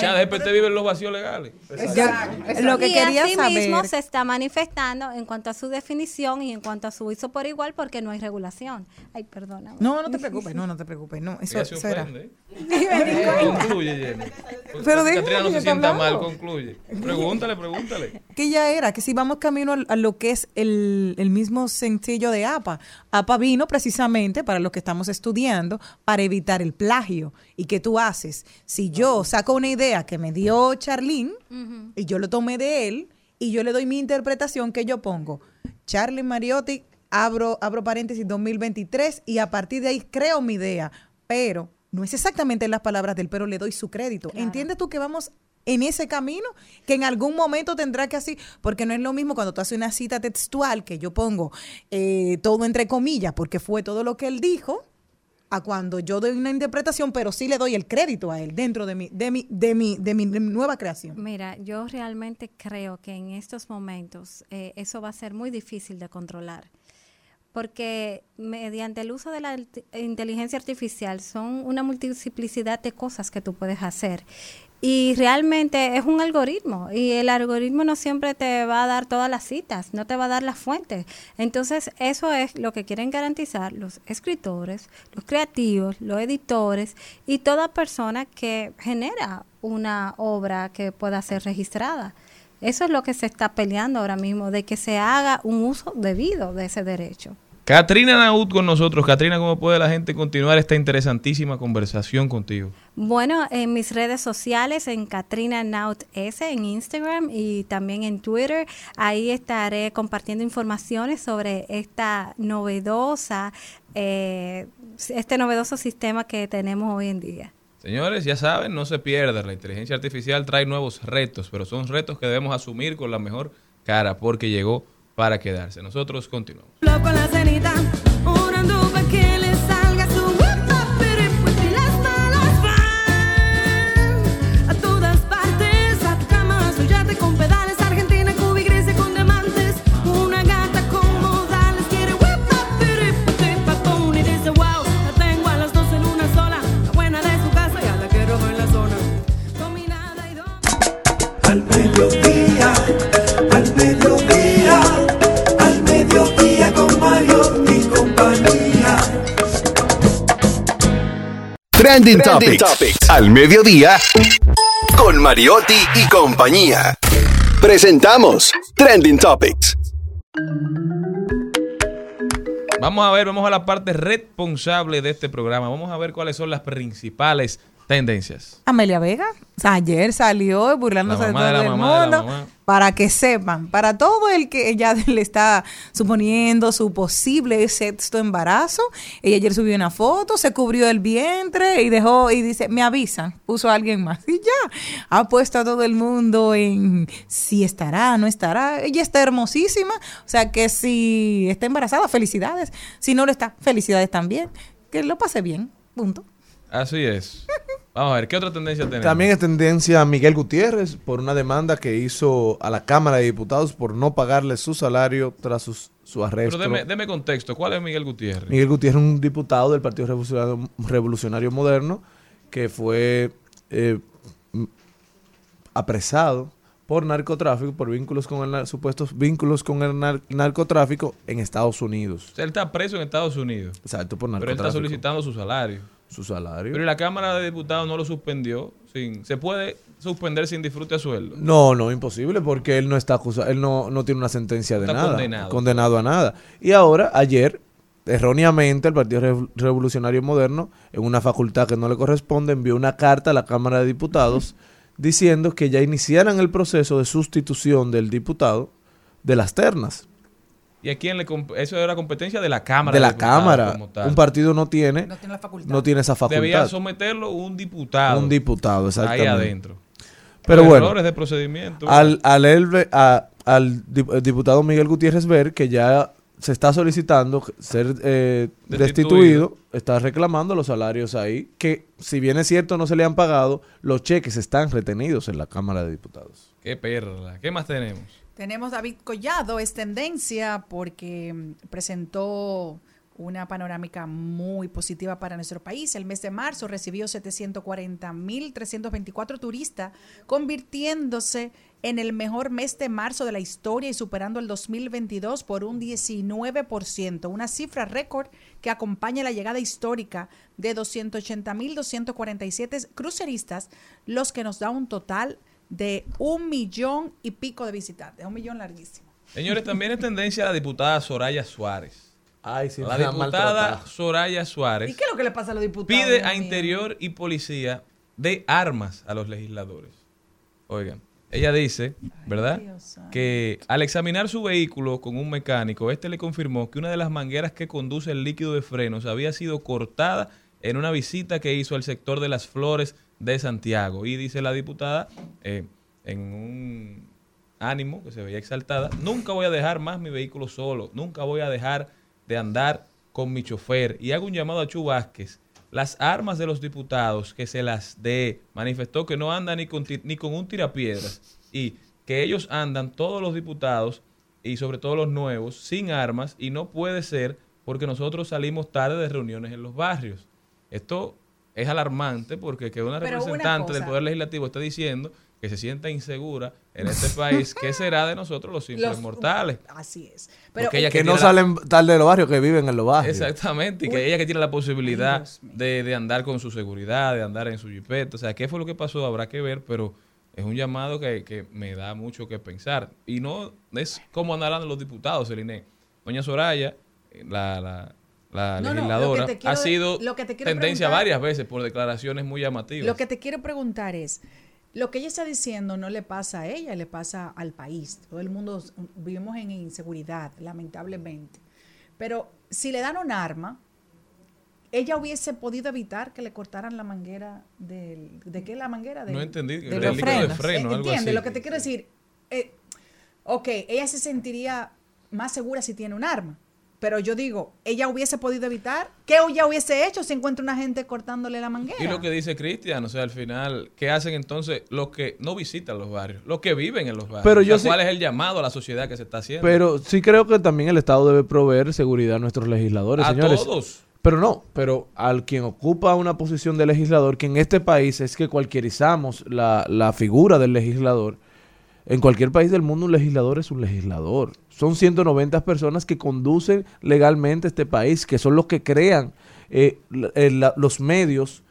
ChatGPT vive en los vacíos legales. Yo- lo que y quería así saber mismo se está manifestando en cuanto a su definición y en cuanto a su uso por igual porque no hay regulación. Ay, perdona. No, no te preocupes, no, no te preocupes, no, eso, eso era. Jenny. Pero Para que déjame Catrina no se sienta mal, concluye. Pregúntale, pregúntale. que ya era, que si vamos camino a, lo que es el, el mismo sencillo de APA. APA vino precisamente para lo que estamos estudiando, para evitar el plagio. ¿Y qué tú haces? Si yo saco una idea que me dio Charlene y yo lo tomé de él y yo le doy mi interpretación que yo pongo, Charlie Mariotti, abro, abro paréntesis 2023 y a partir de ahí creo mi idea, pero no es exactamente las palabras del pero le doy su crédito. ¿Entiendes tú que vamos en ese camino que en algún momento tendrá que así, porque no es lo mismo cuando tú haces una cita textual que yo pongo eh, todo entre comillas, porque fue todo lo que él dijo, a cuando yo doy una interpretación, pero sí le doy el crédito a él dentro de mi, de mi, de mi, de mi, de mi nueva creación. Mira, yo realmente creo que en estos momentos eh, eso va a ser muy difícil de controlar. Porque mediante el uso de la int- inteligencia artificial son una multiplicidad de cosas que tú puedes hacer. Y realmente es un algoritmo y el algoritmo no siempre te va a dar todas las citas, no te va a dar las fuentes. Entonces eso es lo que quieren garantizar los escritores, los creativos, los editores y toda persona que genera una obra que pueda ser registrada. Eso es lo que se está peleando ahora mismo, de que se haga un uso debido de ese derecho. Katrina Naud con nosotros. Katrina, ¿cómo puede la gente continuar esta interesantísima conversación contigo? Bueno, en mis redes sociales, en Katrina Naut S, en Instagram y también en Twitter, ahí estaré compartiendo informaciones sobre esta novedosa, eh, este novedoso sistema que tenemos hoy en día. Señores, ya saben, no se pierdan. La inteligencia artificial trae nuevos retos, pero son retos que debemos asumir con la mejor cara porque llegó para quedarse. Nosotros continuamos. Trending, Topics. Al mediodía con Mariotti y compañía. Presentamos Trending Topics. Vamos a ver, vamos a la parte responsable de este programa. Vamos a ver cuáles son las principales tendencias. Amelia Vega, o sea, ayer salió burlándose de todo de el mamá mundo. Para que sepan, para todo el que ella le está suponiendo su posible sexto embarazo, ella ayer subió una foto, se cubrió el vientre y dejó, y dice, me avisan, puso a alguien más. Y ya, ha puesto a todo el mundo en si estará, no estará. Ella está hermosísima, o sea que si está embarazada, felicidades. Si no lo está, felicidades también. Que lo pase bien, punto. Así es. Vamos a ver, ¿qué otra tendencia tenemos? También es tendencia a Miguel Gutiérrez por una demanda que hizo a la Cámara de Diputados por no pagarle su salario tras sus- su arresto. Pero deme, deme contexto. ¿Cuál es Miguel Gutiérrez? Miguel Gutiérrez es un diputado del Partido Revolucionario, Revolucionario Moderno que fue eh, apresado por narcotráfico, por vínculos con el supuestos vínculos con el nar- narcotráfico en Estados Unidos. O sea, él está preso en Estados Unidos. Exacto, por Pero él narcotráfico. está solicitando su salario. Su salario. Pero ¿y la Cámara de Diputados no lo suspendió. Sin, ¿Se puede suspender sin disfrute a sueldo? No, no, imposible, porque él no está acusado, él no, no tiene una sentencia de Está nada. condenado. Condenado a nada. Y ahora, ayer, erróneamente, el Partido Rev- Revolucionario Moderno, en una facultad que no le corresponde, envió una carta a la Cámara de Diputados diciendo que ya iniciaran el proceso de sustitución del diputado de las ternas. ¿Y a quién le Eso era competencia de la Cámara. de la Cámara. como tal. Un partido no tiene, No tiene la facultad. no tiene esa facultad. Debía someterlo un diputado. Un diputado, Ahí exactamente. adentro. Pero bueno, Errores de procedimiento. al, al, él ve- a- al dip- diputado Miguel Gutiérrez ver que ya se está solicitando ser eh, Destituido. destituido, está reclamando los salarios ahí, que si bien es cierto no se le han pagado, los cheques están retenidos en la Cámara de Diputados. Qué perla. ¿Qué más tenemos? Tenemos David Collado, es tendencia porque mm, presentó una panorámica muy positiva para nuestro país. El mes de marzo recibió 740.324 turistas, convirtiéndose en el mejor mes de marzo de la historia y superando el 2022 por un 19%, una cifra récord que acompaña la llegada histórica de 280.247 cruceristas, los que nos da un total de un millón y pico de visitantes, un millón larguísimo. Señores, también es tendencia la diputada Soraya Suárez. Ay, sí, la diputada. Soraya Suárez ¿Y qué es lo que le pasa a los diputados? pide a? Interior y Policía de armas a los legisladores. Oigan, ella dice, ¿verdad? Que al examinar su vehículo con un mecánico, este le confirmó que una de las mangueras que conduce el líquido de frenos había sido cortada en una visita que hizo al sector de las flores de Santiago. Y dice la diputada, eh, en un ánimo que se veía exaltada, nunca voy a dejar más mi vehículo solo, nunca voy a dejar de andar con mi chofer y hago un llamado a Chu Vázquez. Las armas de los diputados que se las dé, manifestó que no anda ni con, ni con un tirapiedras y que ellos andan, todos los diputados y sobre todo los nuevos, sin armas y no puede ser porque nosotros salimos tarde de reuniones en los barrios. Esto es alarmante porque que una Pero una representante del. Poder Legislativo está diciendo que se sienta insegura en este país, ¿qué será de nosotros los simples Los- mortales? Así es. Pero Porque ella que que no la- salen tarde de los barrios, que viven en los barrios. Exactamente, y que ella que tiene la posibilidad de, de andar con su seguridad, de andar en su jipeta. O sea, ¿qué fue lo que pasó? Habrá que ver, pero es un llamado que, que me da mucho que pensar. Y no es como andarán los diputados, Celine. Doña Soraya, eh, la, la, la No, no, lo que legisladora, te quiero- ha sido lo que te quiero tendencia varias veces por declaraciones muy llamativas. Lo que te quiero preguntar es, lo que ella está diciendo no le pasa a ella, le pasa al país. Todo el mundo vivimos en inseguridad, lamentablemente. Pero si le dan un arma, ella hubiese podido evitar que le cortaran la manguera del, ¿de qué la manguera? Del, No entendí, de del líquido de freno, Eh, algo ¿Entiendes? así. Lo que te quiero decir, eh, ok, ella se sentiría más segura si tiene un arma. Pero yo digo, ella hubiese podido evitar, ¿qué ella hubiese hecho si encuentra una gente cortándole la manguera? Y lo que dice Cristian, o sea, al final, ¿qué hacen entonces los que no visitan los barrios? Los que viven en los barrios. Pero O sea, yo sí- ¿Cuál es el llamado a la sociedad que se está haciendo? Pero sí creo que también el Estado debe proveer seguridad a nuestros legisladores, A señores. todos. Pero no, pero al quien ocupa una posición de legislador, que en este país es que cualquierizamos la, la figura del legislador. En cualquier país del mundo un legislador es un legislador. Son 190 personas que conducen legalmente este país, que son los que crean eh, la- eh, la- los medios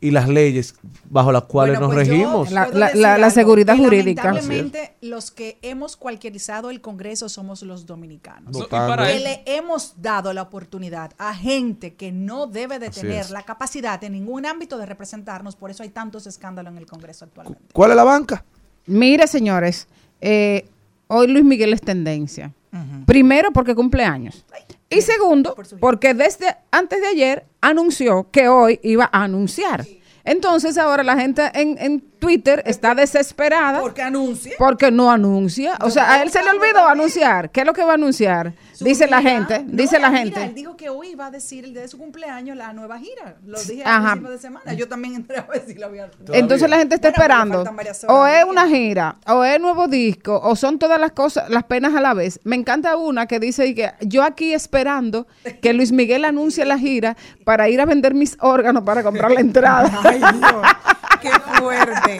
y las leyes bajo las cuales Bueno, nos pues regimos. La- seguridad que jurídica. Lamentablemente, los que hemos cualquierizado el Congreso somos los dominicanos. No, que le hemos dado la oportunidad a gente que no debe de Así tener es. la capacidad en ningún ámbito de representarnos. Por eso hay tantos escándalos en el Congreso actualmente. ¿Cuál es la banca? Mire, señores, eh, hoy Luis Miguel es tendencia. Primero, porque cumple años. Y segundo, porque desde antes de ayer anunció que hoy iba a anunciar. Entonces ahora la gente en, en Twitter está desesperada. Porque anuncia. Porque no anuncia. O sea, a él se le olvidó anunciar. ¿Qué es lo que va a anunciar? Su Dice la gente, No, dice la gira, gente. Él dijo que hoy iba a decir el día de su cumpleaños la nueva gira. Lo dije Ajá. al principio de semana. Yo también entré a ver si lo había. Entonces la gente está Bueno, esperando. O es una gira, o es nuevo disco, o son todas las cosas, las penas a la vez. Me encanta una que dice que yo aquí esperando que Luis Miguel anuncie la gira para ir a vender mis órganos para comprar la entrada. Ay, Dios. Qué fuerte.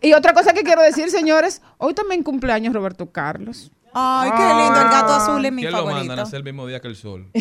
y otra cosa que quiero decir, señores, hoy también cumpleaños Roberto Carlos. Ay, qué lindo. El gato azul es mi ¿Quién lo favorito. mandan a hacer el mismo día que el sol?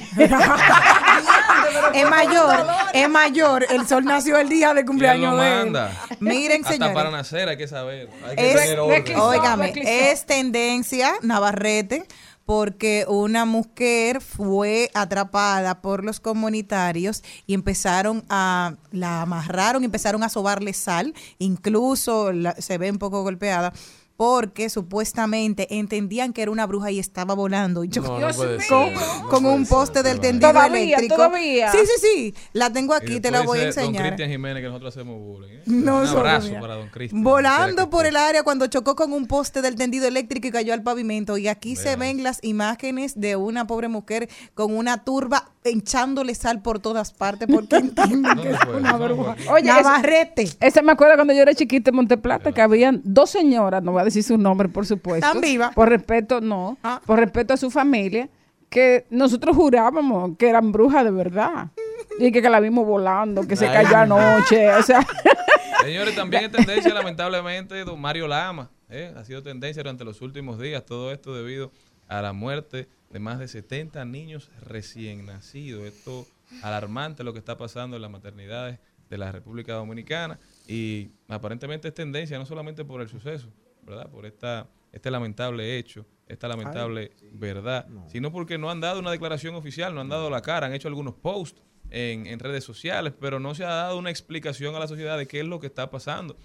Es mayor, es mayor. El sol nació el día de ¿Quién cumpleaños lo de él. manda? Miren, Hasta señores. para nacer hay que saber. Hay que Es, tener orden. óigame, es tendencia Navarrete porque una mujer fue atrapada por los comunitarios y empezaron a, la amarraron, empezaron a sobarle sal, incluso la- se ve un poco golpeada. Porque supuestamente entendían que era una bruja y estaba volando y chocó No, con, no con puede un poste del tendido Todavía, eléctrico. todavía. Sí, sí, sí. La tengo aquí, te la voy a dice Don enseñar. Cristian Jiménez que nosotros hacemos bullying. ¿eh? No, Un abrazo para Don Cristian. Volando por el área cuando chocó con un poste del tendido eléctrico y cayó al pavimento. Y aquí se ven las imágenes de una pobre mujer con una turba echándole sal por todas partes porque entienden que ¿Dónde es fue? una ¿Dónde bruja. Oye, ese- Navarrete. Ese me acuerdo cuando yo era chiquita en Monteplata, que habían dos señoras, no voy a decir su nombre, por supuesto. ¿Están vivas? Por respeto, no. Ah. Por respeto a su familia, que nosotros jurábamos que eran brujas de verdad. Y que, que la vimos volando, que se Ay. cayó anoche. O sea, Señores, también es tendencia, lamentablemente, don Mario Lama. ¿eh? Ha sido tendencia durante los últimos días. Todo esto debido a la muerte de más de 70 niños recién nacidos. Esto alarmante lo que está pasando en las maternidades de la República Dominicana. Y aparentemente es tendencia no solamente por el suceso, ¿verdad? Por esta, este lamentable hecho, esta lamentable verdad, sino porque no han dado una declaración oficial, no han dado la cara, han hecho algunos posts en, en redes sociales, pero no se ha dado una explicación a la sociedad de qué es lo que está pasando.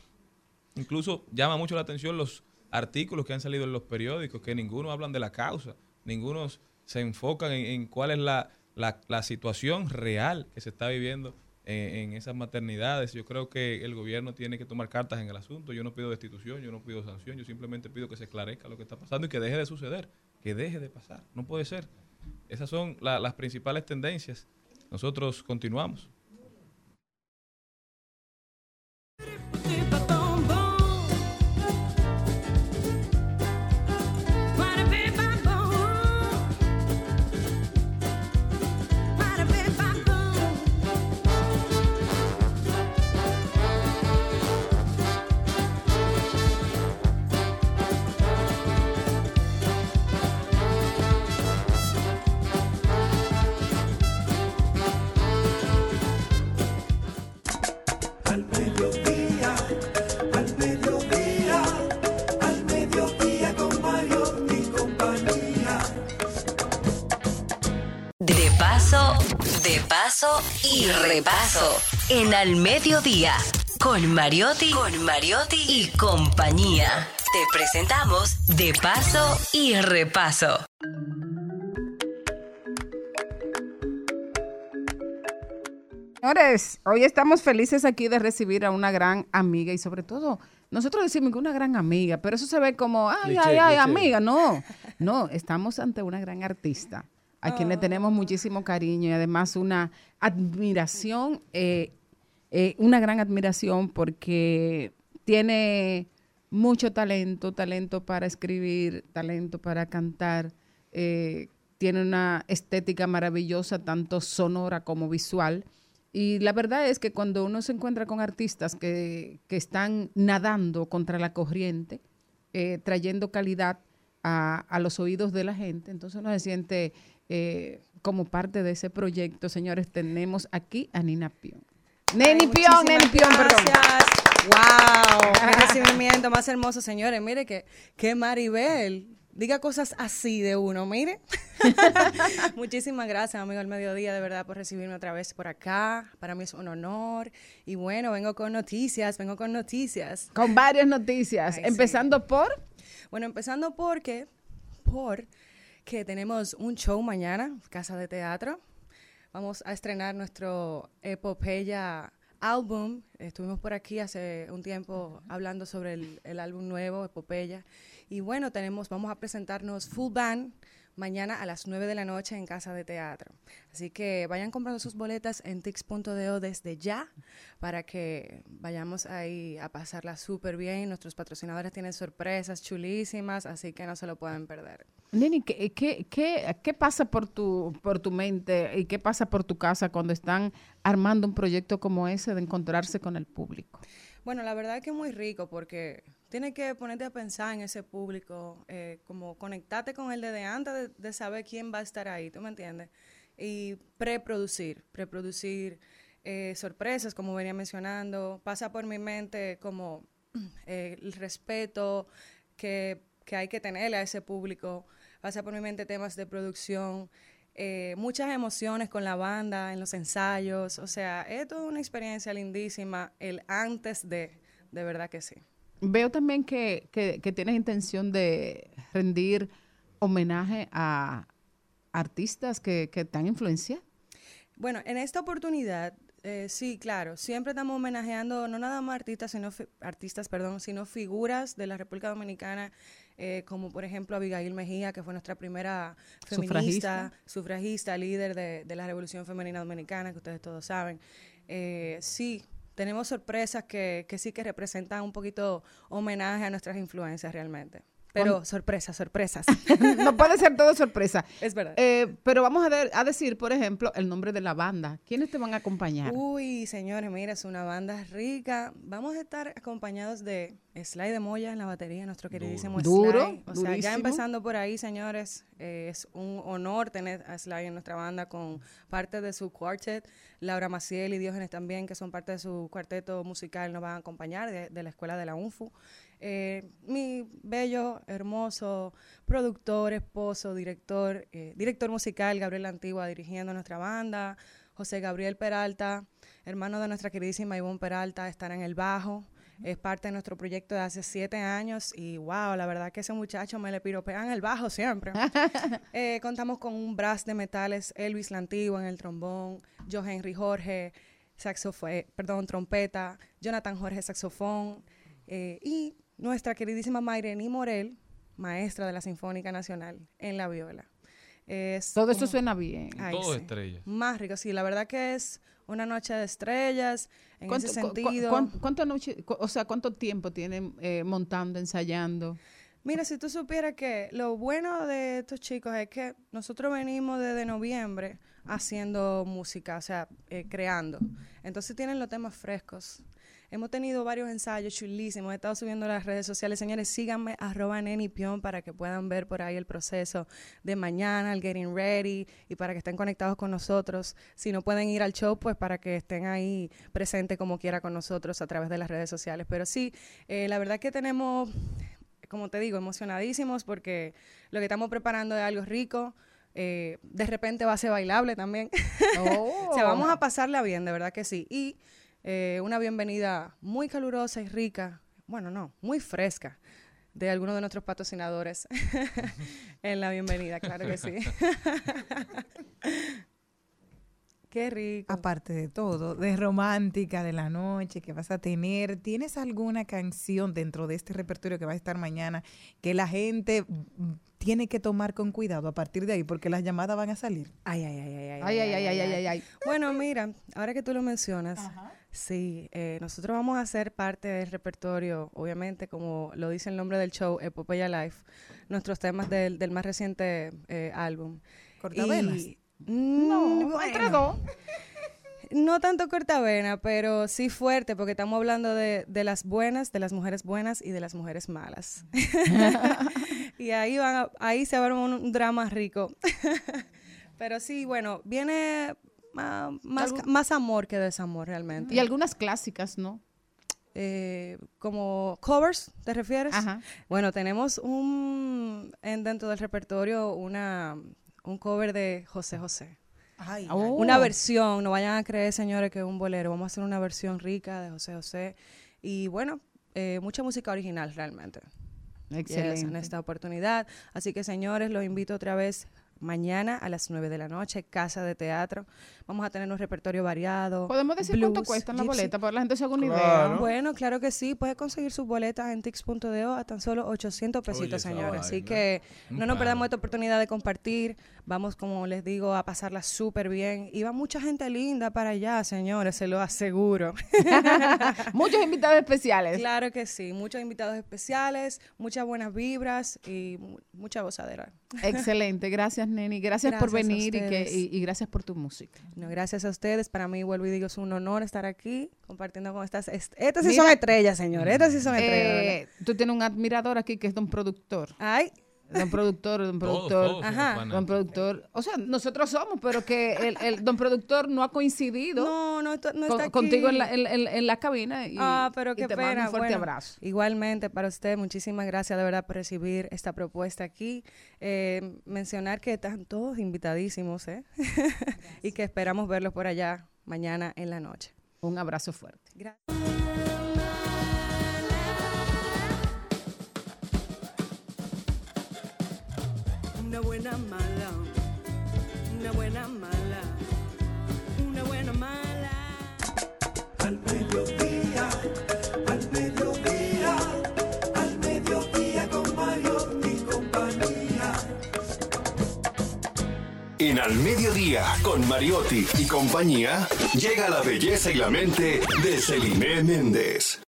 Incluso llama mucho la atención los artículos que han salido en los periódicos, que ninguno hablan de la causa, ninguno se enfocan en, en cuál es la, la- la situación real que se está viviendo en, esas maternidades. Yo creo que el gobierno tiene que tomar cartas en el asunto. Yo no pido destitución, yo no pido sanción, yo simplemente pido que se esclarezca lo que está pasando y que deje de suceder, que deje de pasar. No puede ser. esas son la- las principales tendencias. Nosotros continuamos. Paso, de paso y repaso. En Al Mediodía, con Mariotti, con Mariotti y compañía. Te presentamos De paso y repaso. Señores, hoy estamos felices aquí de recibir a una gran amiga y sobre todo, nosotros decimos que una gran amiga, pero eso se ve como, ay, Cliché, ay, ay, cliché. amiga. No, no, estamos ante una gran artista a quien le tenemos muchísimo cariño y además una admiración, eh, eh, una gran admiración porque tiene mucho talento, talento para escribir, talento para cantar, eh, tiene una estética maravillosa, tanto sonora como visual. Y la verdad es que cuando uno se encuentra con artistas que, que están nadando contra la corriente, trayendo calidad a, a los oídos de la gente, entonces uno se siente eh, como parte de ese proyecto. Señores, tenemos aquí a Nina Pion. Neni Pion, Neni Pion, perdón. ¡Wow! ¡Qué recibimiento más hermoso, señores! Mire que, que Maribel diga cosas así de uno, mire. Muchísimas gracias, amigo del mediodía, de verdad, por recibirme otra vez por acá. Para mí es un honor. Y bueno, vengo con noticias, vengo con noticias. Con varias noticias, Ay, sí. empezando por... Bueno, empezando porque, por que tenemos un show mañana, Casa de Teatro. Vamos a estrenar nuestro Epopeya álbum. Estuvimos por aquí hace un tiempo hablando sobre el, el álbum nuevo, Epopeya. Y bueno, tenemos, vamos a presentarnos full band mañana a las 9 de la noche en Casa de Teatro. Así que vayan comprando sus boletas en tix.do desde ya para que vayamos ahí a pasarla súper bien. Nuestros patrocinadores tienen sorpresas chulísimas, así que no se lo pueden perder. Neni, ¿qué, qué, qué, qué pasa por tu, por tu mente y qué pasa por tu casa cuando están armando un proyecto como ese de encontrarse con el público? Bueno, la verdad es que es muy rico porque tienes que ponerte a pensar en ese público, eh, como conectarte con él desde antes de, saber quién va a estar ahí, ¿tú me entiendes? Y preproducir, preproducir eh, sorpresas, como venía mencionando, pasa por mi mente como eh, el respeto que, que hay que tenerle a ese público, pasa por mi mente temas de producción, eh, muchas emociones con la banda, en los ensayos, o sea, es toda una experiencia lindísima, el antes de, de verdad que sí. Veo también que, que, que tienes intención de rendir homenaje a artistas que, que te han influenciado. Bueno, en esta oportunidad, eh, sí, claro, siempre estamos homenajeando no nada más artistas, sino artistas, perdón, sino figuras de la República Dominicana, eh, como por ejemplo Abigail Mejía, que fue nuestra primera feminista, Sufragista. sufragista, líder de, de la Revolución Femenina Dominicana, que ustedes todos saben. Eh, sí, tenemos sorpresas que, que sí que representan un poquito homenaje a nuestras influencias realmente. Pero Cuan- sorpresas, sorpresas. no puede ser todo sorpresa. Es verdad. Eh, pero vamos a, decir, por ejemplo, el nombre de la banda. ¿Quiénes te van a acompañar? Uy, señores, mira, es una banda rica. Vamos a estar acompañados de Sly de Moya en la batería, nuestro queridísimo Duro, Sly. O sea, ya durísimo. empezando por ahí, señores, eh, es un honor tener a Sly en nuestra banda con parte de su quartet. Laura Maciel y Diógenes también, que son parte de su cuarteto musical, nos van a acompañar de, de la escuela de la UNFU. Eh, mi bello, hermoso productor, esposo, director, eh, director musical, Gabriel Antigua, dirigiendo nuestra banda. José Gabriel Peralta, hermano de nuestra queridísima Ivonne Peralta, estará en el bajo. Es parte de nuestro proyecto de hace siete años y wow, la verdad que ese muchacho me le piropean el bajo siempre. Eh, contamos con un brass de metales, Elvis la Antigua en el trombón, Joe Henry Jorge, saxofón, perdón, trompeta, Jonathan Jorge saxofón eh, y nuestra queridísima Mayreni Morel, maestra de la Sinfónica Nacional en la viola. Es Todo eso suena bien. Ay, Todo sí. estrellas. Más rico, sí. La verdad que es una noche de estrellas en ese ¿Cuánto, cu- cu- sentido. cuán- cuánto noche- cu- o sea, ¿cuánto tiempo tienen eh, montando, ensayando? Mira, si tú supieras que lo bueno de estos chicos es que nosotros venimos desde noviembre haciendo música, o sea, eh, creando. Entonces tienen los temas frescos. Hemos tenido varios ensayos chulísimos. He estado subiendo las redes sociales. Señores, síganme arroba nenipion para que puedan ver por ahí el proceso de mañana, el getting ready y para que estén conectados con nosotros. Si no pueden ir al show, pues para que estén ahí presentes como quiera con nosotros a través de las redes sociales. Pero sí, eh, la verdad que tenemos como te digo, emocionadísimos porque lo que estamos preparando es algo rico. eh, de repente va a ser bailable también. o sea, vamos a pasarla bien, de verdad que sí. Y eh, una bienvenida muy calurosa y rica, bueno, no, muy fresca de algunos de nuestros patrocinadores en la bienvenida, claro que sí. Qué rico. Aparte de todo, de romántica de la noche que vas a tener, ¿tienes alguna canción dentro de este repertorio que va a estar mañana que la gente tiene que tomar con cuidado a partir de ahí porque las llamadas van a salir? Ay, ay, ay, ay, Ay, ay, ay, ay, ay, ay, ay. Bueno, mira, ahora que tú lo mencionas, sí, eh, nosotros vamos a ser parte del repertorio, obviamente, como lo dice el nombre del show, Epopeya Life, nuestros temas del, del más reciente eh, álbum. ¿Cortavenas? Y- no, entre dos. No tanto cortavena, pero sí fuerte, porque estamos hablando de, de las buenas, de las mujeres buenas y de las mujeres malas. y ahí van a- ahí se va a ver un, un drama rico. pero sí, bueno, viene ah, más, amor que desamor realmente. Y algunas clásicas, ¿no? Eh, como covers, ¿te refieres? Ajá. Bueno, tenemos un en, dentro del repertorio una un cover de José José. Ay, Oh. Una versión, no vayan a creer, señores, que es un bolero. Vamos a hacer una versión rica de José José. Y bueno, eh, mucha música original realmente. Yes, Excelente. en esta oportunidad. Así que, señores, los invito otra vez mañana a las 9 de la noche, Casa de Teatro. Vamos a tener un repertorio variado. ¿Podemos decir cuánto blues, cuestan las boletas para que la gente se haga una idea? Bueno, claro que sí. Puedes conseguir sus boletas en tix.do a tan solo 800 pesitos, señores. Así que no nos perdamos esta oportunidad de compartir. Vamos, como les digo, a pasarla súper bien. Y va mucha gente linda para allá, señores, se lo aseguro. Muchos invitados especiales. Claro que sí. Muchos invitados especiales, muchas buenas vibras y mu- mucha gozadera. Excelente, gracias Neni, gracias, por Gracias venir y, que, ustedes. y, y gracias por tu música. No, gracias a ustedes. Para mí, vuelvo y digo, es un honor estar aquí compartiendo con estas. est- Estas sí son estrellas, señores. Estas sí son estrellas. Eh, tú tienes un admirador aquí que es don productor. Ay. Don productor, don productor. todos Ajá. Don productor. O sea, nosotros somos, pero que el, el don productor no ha coincidido No, no, esto- no con- está aquí. contigo en la, en, en- en la cabina. Y, ah, pero y qué te pena. mando un fuerte Bueno, abrazo. Igualmente para usted, muchísimas gracias de verdad por recibir esta propuesta aquí. Eh, mencionar que están todos invitadísimos, ¿eh? y que esperamos verlos por allá mañana en la noche. Un abrazo fuerte. Gracias. Una buena mala, una buena mala, una buena mala. Al mediodía, al mediodía, al mediodía con Mario y compañía. En Al Mediodía, con Mariotti y compañía, llega la belleza y la mente de Celine Méndez.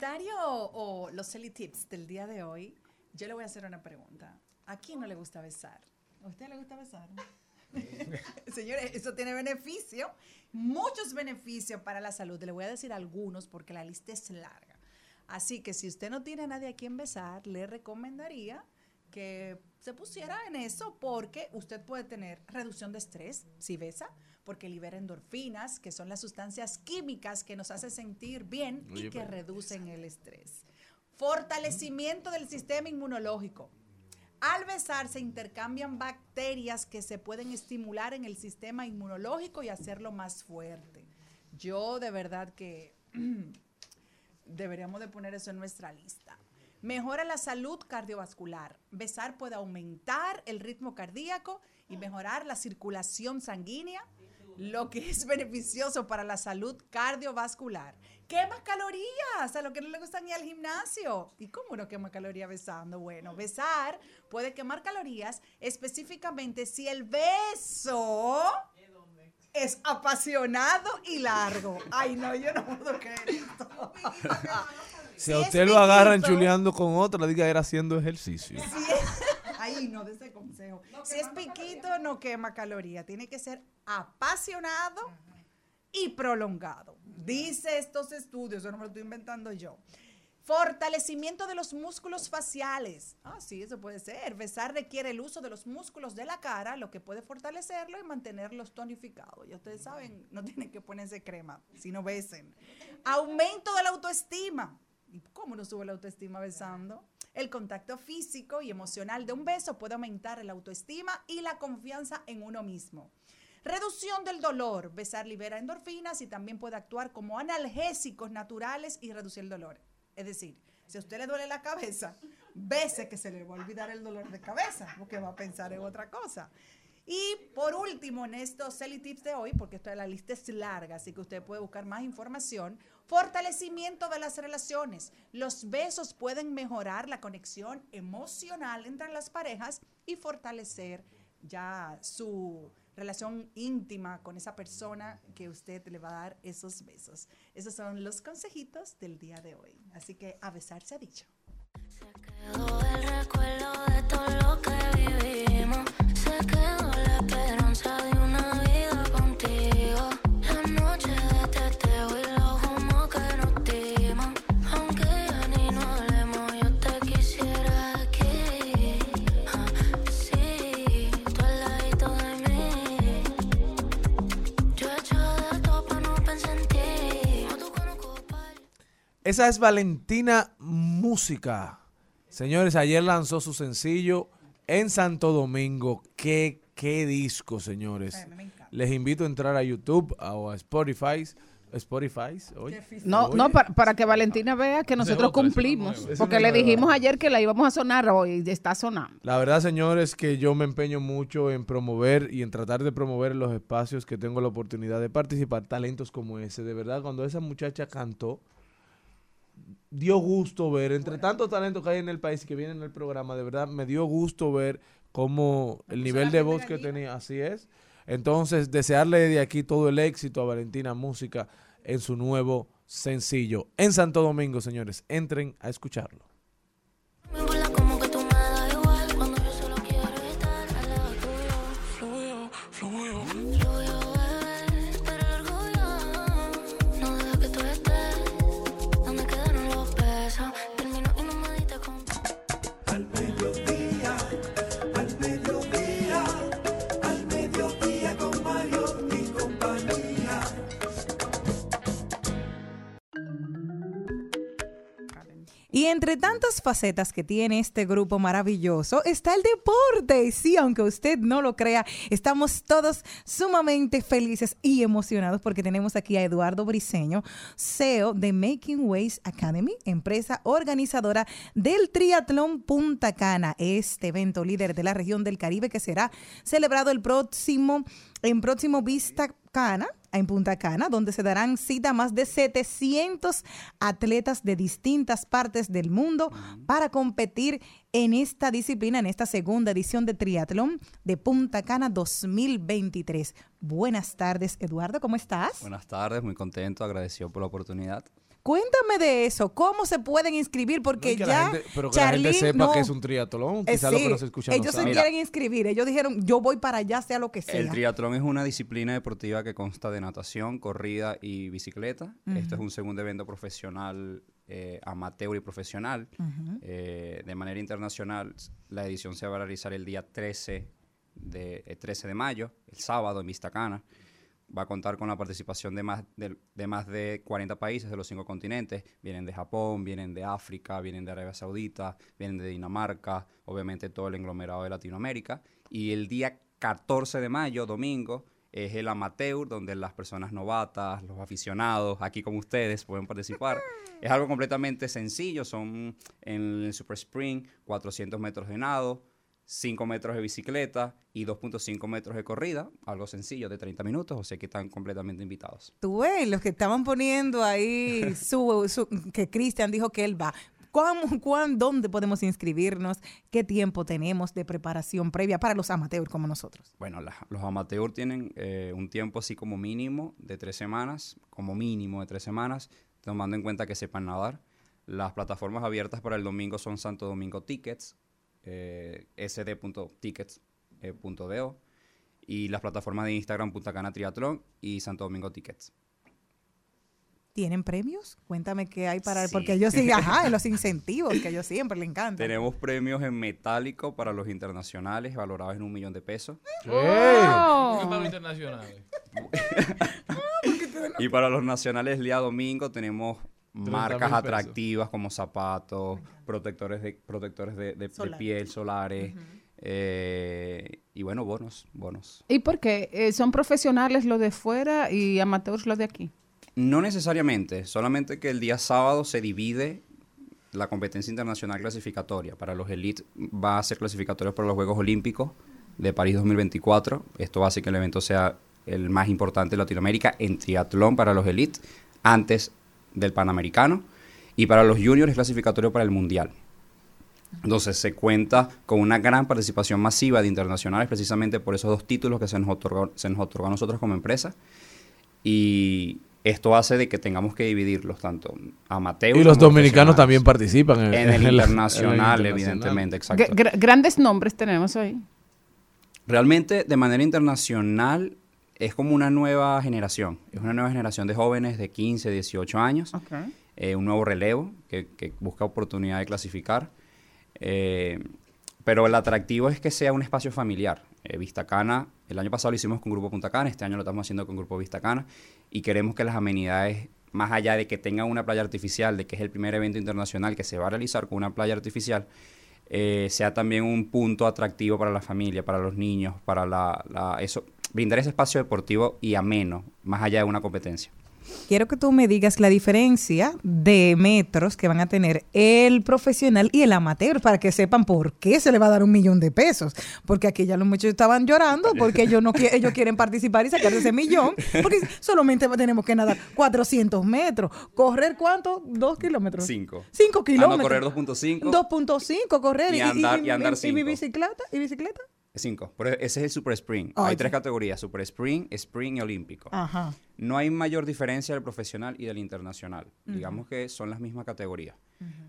comentario o, o los Selly Tips del día de hoy, yo le voy a hacer una pregunta. ¿A quién no le gusta besar? ¿A usted le gusta besar? Señores, eso tiene beneficio, muchos beneficios para la salud. Le voy a decir algunos porque la lista es larga. Así que si usted no tiene a nadie a quien besar, le recomendaría que se pusiera en eso porque usted puede tener reducción de estrés si besa, porque libera endorfinas, que son las sustancias químicas que nos hacen sentir bien y que reducen el estrés. Fortalecimiento del sistema inmunológico. Al besar se intercambian bacterias que se pueden estimular en el sistema inmunológico y hacerlo más fuerte. Yo de verdad que deberíamos de poner eso en nuestra lista. Mejora la salud cardiovascular. Besar puede aumentar el ritmo cardíaco y mejorar la circulación sanguínea. lo que es beneficioso para la salud cardiovascular. Quema calorías a lo que no le gusta ni al gimnasio. ¿Y cómo no quema calorías besando? Bueno, besar puede quemar calorías específicamente si el beso es apasionado y largo. Ay, no, yo no puedo creer esto. Si a usted lo agarran chuleando con otra, diga era haciendo ejercicio. si es- Ahí no, de ese consejo. si es piquito, no quema caloría. Tiene que ser apasionado y prolongado. Dice estos estudios, eso no me lo estoy inventando yo. Fortalecimiento de los músculos faciales. Ah, sí, eso puede ser. Besar requiere el uso de los músculos de la cara, lo que puede fortalecerlo y mantenerlos tonificados. Ya ustedes saben, no tienen que ponerse crema, sino besen. Aumento de la autoestima. ¿Y cómo no sube la autoestima besando? El contacto físico y emocional de un beso puede aumentar la autoestima y la confianza en uno mismo. Reducción del dolor. Besar libera endorfinas y también puede actuar como analgésicos naturales y reducir el dolor. Es decir, si a usted le duele la cabeza, bese que se le va a olvidar el dolor de cabeza, porque va a pensar en otra cosa. Y por último, en estos Selly Tips de hoy, porque esta la lista es larga, así que usted puede buscar más información, fortalecimiento de las relaciones. Los besos pueden mejorar la conexión emocional entre las parejas y fortalecer ya su relación íntima con esa persona que usted le va a dar esos besos. Esos son los consejitos del día de hoy. Así que a besar se ha dicho. Esa es Valentina Música. Señores, ayer lanzó su sencillo en Santo Domingo. Qué, qué disco, señores. Les invito a entrar a YouTube o a Spotify. Spotify, oye. No, Oye. no, para, para que Valentina vea que nosotros cumplimos. Porque le dijimos ayer que la íbamos a sonar hoy y está sonando. La verdad, señores, que yo me empeño mucho en promover y en tratar de promover los espacios que tengo la oportunidad de participar, talentos como ese. De verdad, cuando esa muchacha cantó, dio gusto ver, entre tantos talentos que hay en el país y que vienen al programa, de verdad, me dio gusto ver cómo el nivel de voz que tenía, así es. Entonces, desearle de aquí todo el éxito a Valentina Música en su nuevo sencillo. En Santo Domingo, señores, entren a escucharlo. Entre tantas facetas que tiene este grupo maravilloso está el deporte. Y sí, aunque usted no lo crea, estamos todos sumamente felices y emocionados porque tenemos aquí a Eduardo Briseño, CEO de Making Ways Academy, empresa organizadora del Triatlón Punta Cana, este evento líder de la región del Caribe que será celebrado el próximo en próximo Vista Cana, en Punta Cana, donde se darán cita a más de 700 atletas de distintas partes del mundo para competir en esta disciplina, en esta segunda edición de triatlón de Punta Cana 2023. Buenas tardes, Eduardo, ¿cómo estás? Buenas tardes, muy contento, agradecido por la oportunidad. Cuéntame de eso, ¿cómo se pueden inscribir? Porque que la ya gente- pero que la gente sepa no. que es un triatlón, Eh, quizá lo que sí, nos escucha no Ellos se sabe. quieren inscribir, ellos dijeron, yo voy para allá, sea lo que sea. El triatlón es una disciplina deportiva que consta de natación, corrida y bicicleta. Este es un segundo evento profesional, eh, amateur y profesional. Eh, de manera internacional, la edición se va a realizar el día 13 de, el 13 de mayo, el sábado en Vistacana. Va a contar con la participación de más de, de más de 40 países de los cinco continentes. Vienen de Japón, vienen de África, vienen de Arabia Saudita, vienen de Dinamarca, obviamente todo el englomerado de Latinoamérica. Y el día 14 de mayo, domingo, es el amateur, donde las personas novatas, los aficionados, aquí como ustedes, pueden participar. es algo completamente sencillo, son en el Super Spring 400 metros de nado, 5 metros de bicicleta y 2.5 metros de corrida, algo sencillo de 30 minutos, o sea que están completamente invitados. Tú ves, los que estaban poniendo ahí, su, su- que Cristian dijo que él va. ¿Cuán, cuán, ¿Dónde podemos inscribirnos? ¿Qué tiempo tenemos de preparación previa para los amateurs como nosotros? Bueno, la- los amateurs tienen eh, un tiempo así como mínimo de tres semanas, como mínimo de tres semanas, tomando en cuenta que sepan nadar. Las plataformas abiertas para el domingo son Santo Domingo Tickets, eh, sd.tickets.do y las plataformas de Instagram Punta Cana Triatlón y Santo Domingo Tickets. ¿Tienen premios? Cuéntame qué hay para... Sí. Porque ellos sí, ajá, en los incentivos que a ellos siempre le encantan. Tenemos premios en metálico para los internacionales valorados en un millón de pesos. ¿Qué para los internacionales? Y para los nacionales el día domingo tenemos 30 marcas pesos. atractivas como zapatos, protectores de protectores de, de- de Solar. piel, solares eh, y bueno, bonos, bonos. ¿Y por qué? Eh, ¿Son profesionales los de fuera y amateurs los de aquí? No necesariamente, solamente que el día sábado se divide la competencia internacional clasificatoria. Para los elites va a ser clasificatorio para los Juegos Olímpicos de París 2024. Esto hace que el evento sea el más importante de Latinoamérica en triatlón para los elites antes del Panamericano. Y para los juniors es clasificatorio para el Mundial. Entonces se cuenta con una gran participación masiva de internacionales precisamente por esos dos títulos que se nos otorgó, se nos otorgó a nosotros como empresa. Y esto hace de que tengamos que dividirlos tanto amateurs Y los dominicanos también participan en, En el en internacional, en el internacional. evidentemente, exacto. Gra- gra- grandes nombres tenemos ahí. Realmente, de manera internacional, es como una nueva generación. Es una nueva generación de jóvenes de 15, 18 años. eh, un nuevo relevo que, que busca oportunidad de clasificar. Eh, pero el atractivo es que sea un espacio familiar. Eh, Vista Cana, el año pasado lo hicimos con Grupo Punta Cana, este año lo estamos haciendo con Grupo Vista Cana y queremos que las amenidades, más allá de que tengan una playa artificial, de que es el primer evento internacional que se va a realizar con una playa artificial, eh, sea también un punto atractivo para la familia, para los niños, para la, la- eso, brindar ese espacio deportivo y ameno, más allá de una competencia. Quiero que tú me digas la diferencia de metros que van a tener el profesional y el amateur para que sepan por qué se le va a dar un millón de pesos. Porque aquí ya los muchachos estaban llorando porque ellos, no, qui- ellos quieren participar y sacar ese millón. Porque solamente tenemos que nadar 400 metros. ¿Correr cuánto? ¿Dos kilómetros? Cinco. Cinco Ah, no, kilómetros. correr 2.5. 2.5 correr. Y andar- y andar y, cinco. bicicleta. ¿Y bicicleta? Cinco. Pero ese es el Super Sprint. Ah, Hay tres categorías, Super Sprint, Sprint y Olímpico. Ajá. No hay mayor diferencia del profesional y del internacional. Digamos que son las mismas categorías.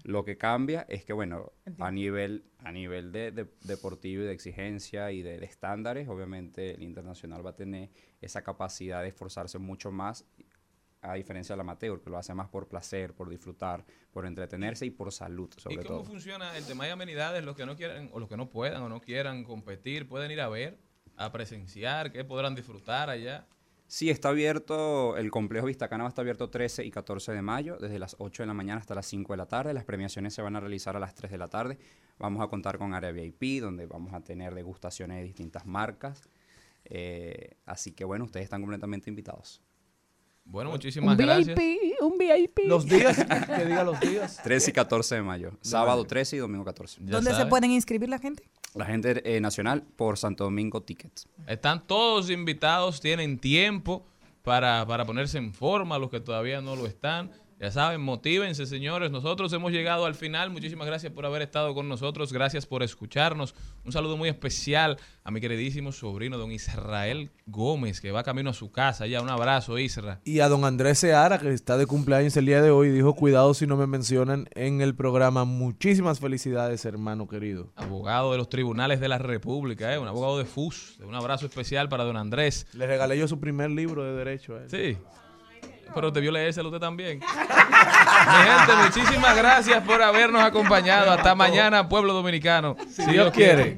Lo que cambia es que, bueno, a nivel, a nivel de, de- deportivo y de exigencia y de, de estándares, obviamente el internacional va a tener esa capacidad de esforzarse mucho más, a diferencia del amateur, que lo hace más por placer, por disfrutar, por entretenerse y por salud, ¿Y sobre cómo todo. funciona el tema de amenidades? Los que no quieran o los que no puedan o no quieran competir, pueden ir a ver, a presenciar, qué podrán disfrutar allá. Sí, está abierto, el complejo Vistacana va a estar abierto 13 y 14 de mayo, desde las 8 de la mañana hasta las 5 de la tarde. Las premiaciones se van a realizar a las 3 de la tarde. Vamos a contar con área VIP, donde vamos a tener degustaciones de distintas marcas. Eh, así que bueno, ustedes están completamente invitados. Bueno, Un muchísimas gracias. VIP, un VIP. Los días, que diga los días. 13 y 14 de mayo, sábado 13 y domingo 14. ¿Dónde se pueden inscribir la gente? La gente eh, nacional por Santo Domingo Tickets. Están todos invitados, tienen tiempo para, para ponerse en forma, los que todavía no lo están. Ya saben, motívense, señores. Nosotros hemos llegado al final. Muchísimas gracias por haber estado con nosotros. Gracias por escucharnos. Un saludo muy especial a mi queridísimo sobrino, don Israel Gómez, que va camino a su casa. Ya, un abrazo, Isra. Y a don Andrés Seara, que está de cumpleaños el día de hoy, dijo, cuidado si no me mencionan en el programa. Muchísimas felicidades, hermano querido. Abogado de los tribunales de la República, ¿eh? un abogado de FUS. Un abrazo especial para don Andrés. Le regalé yo su primer libro de derecho a él. Sí. Pero debió leérselo usted también. Mi gente, muchísimas gracias por habernos acompañado. Hasta mañana, pueblo dominicano. Si Dios quiere.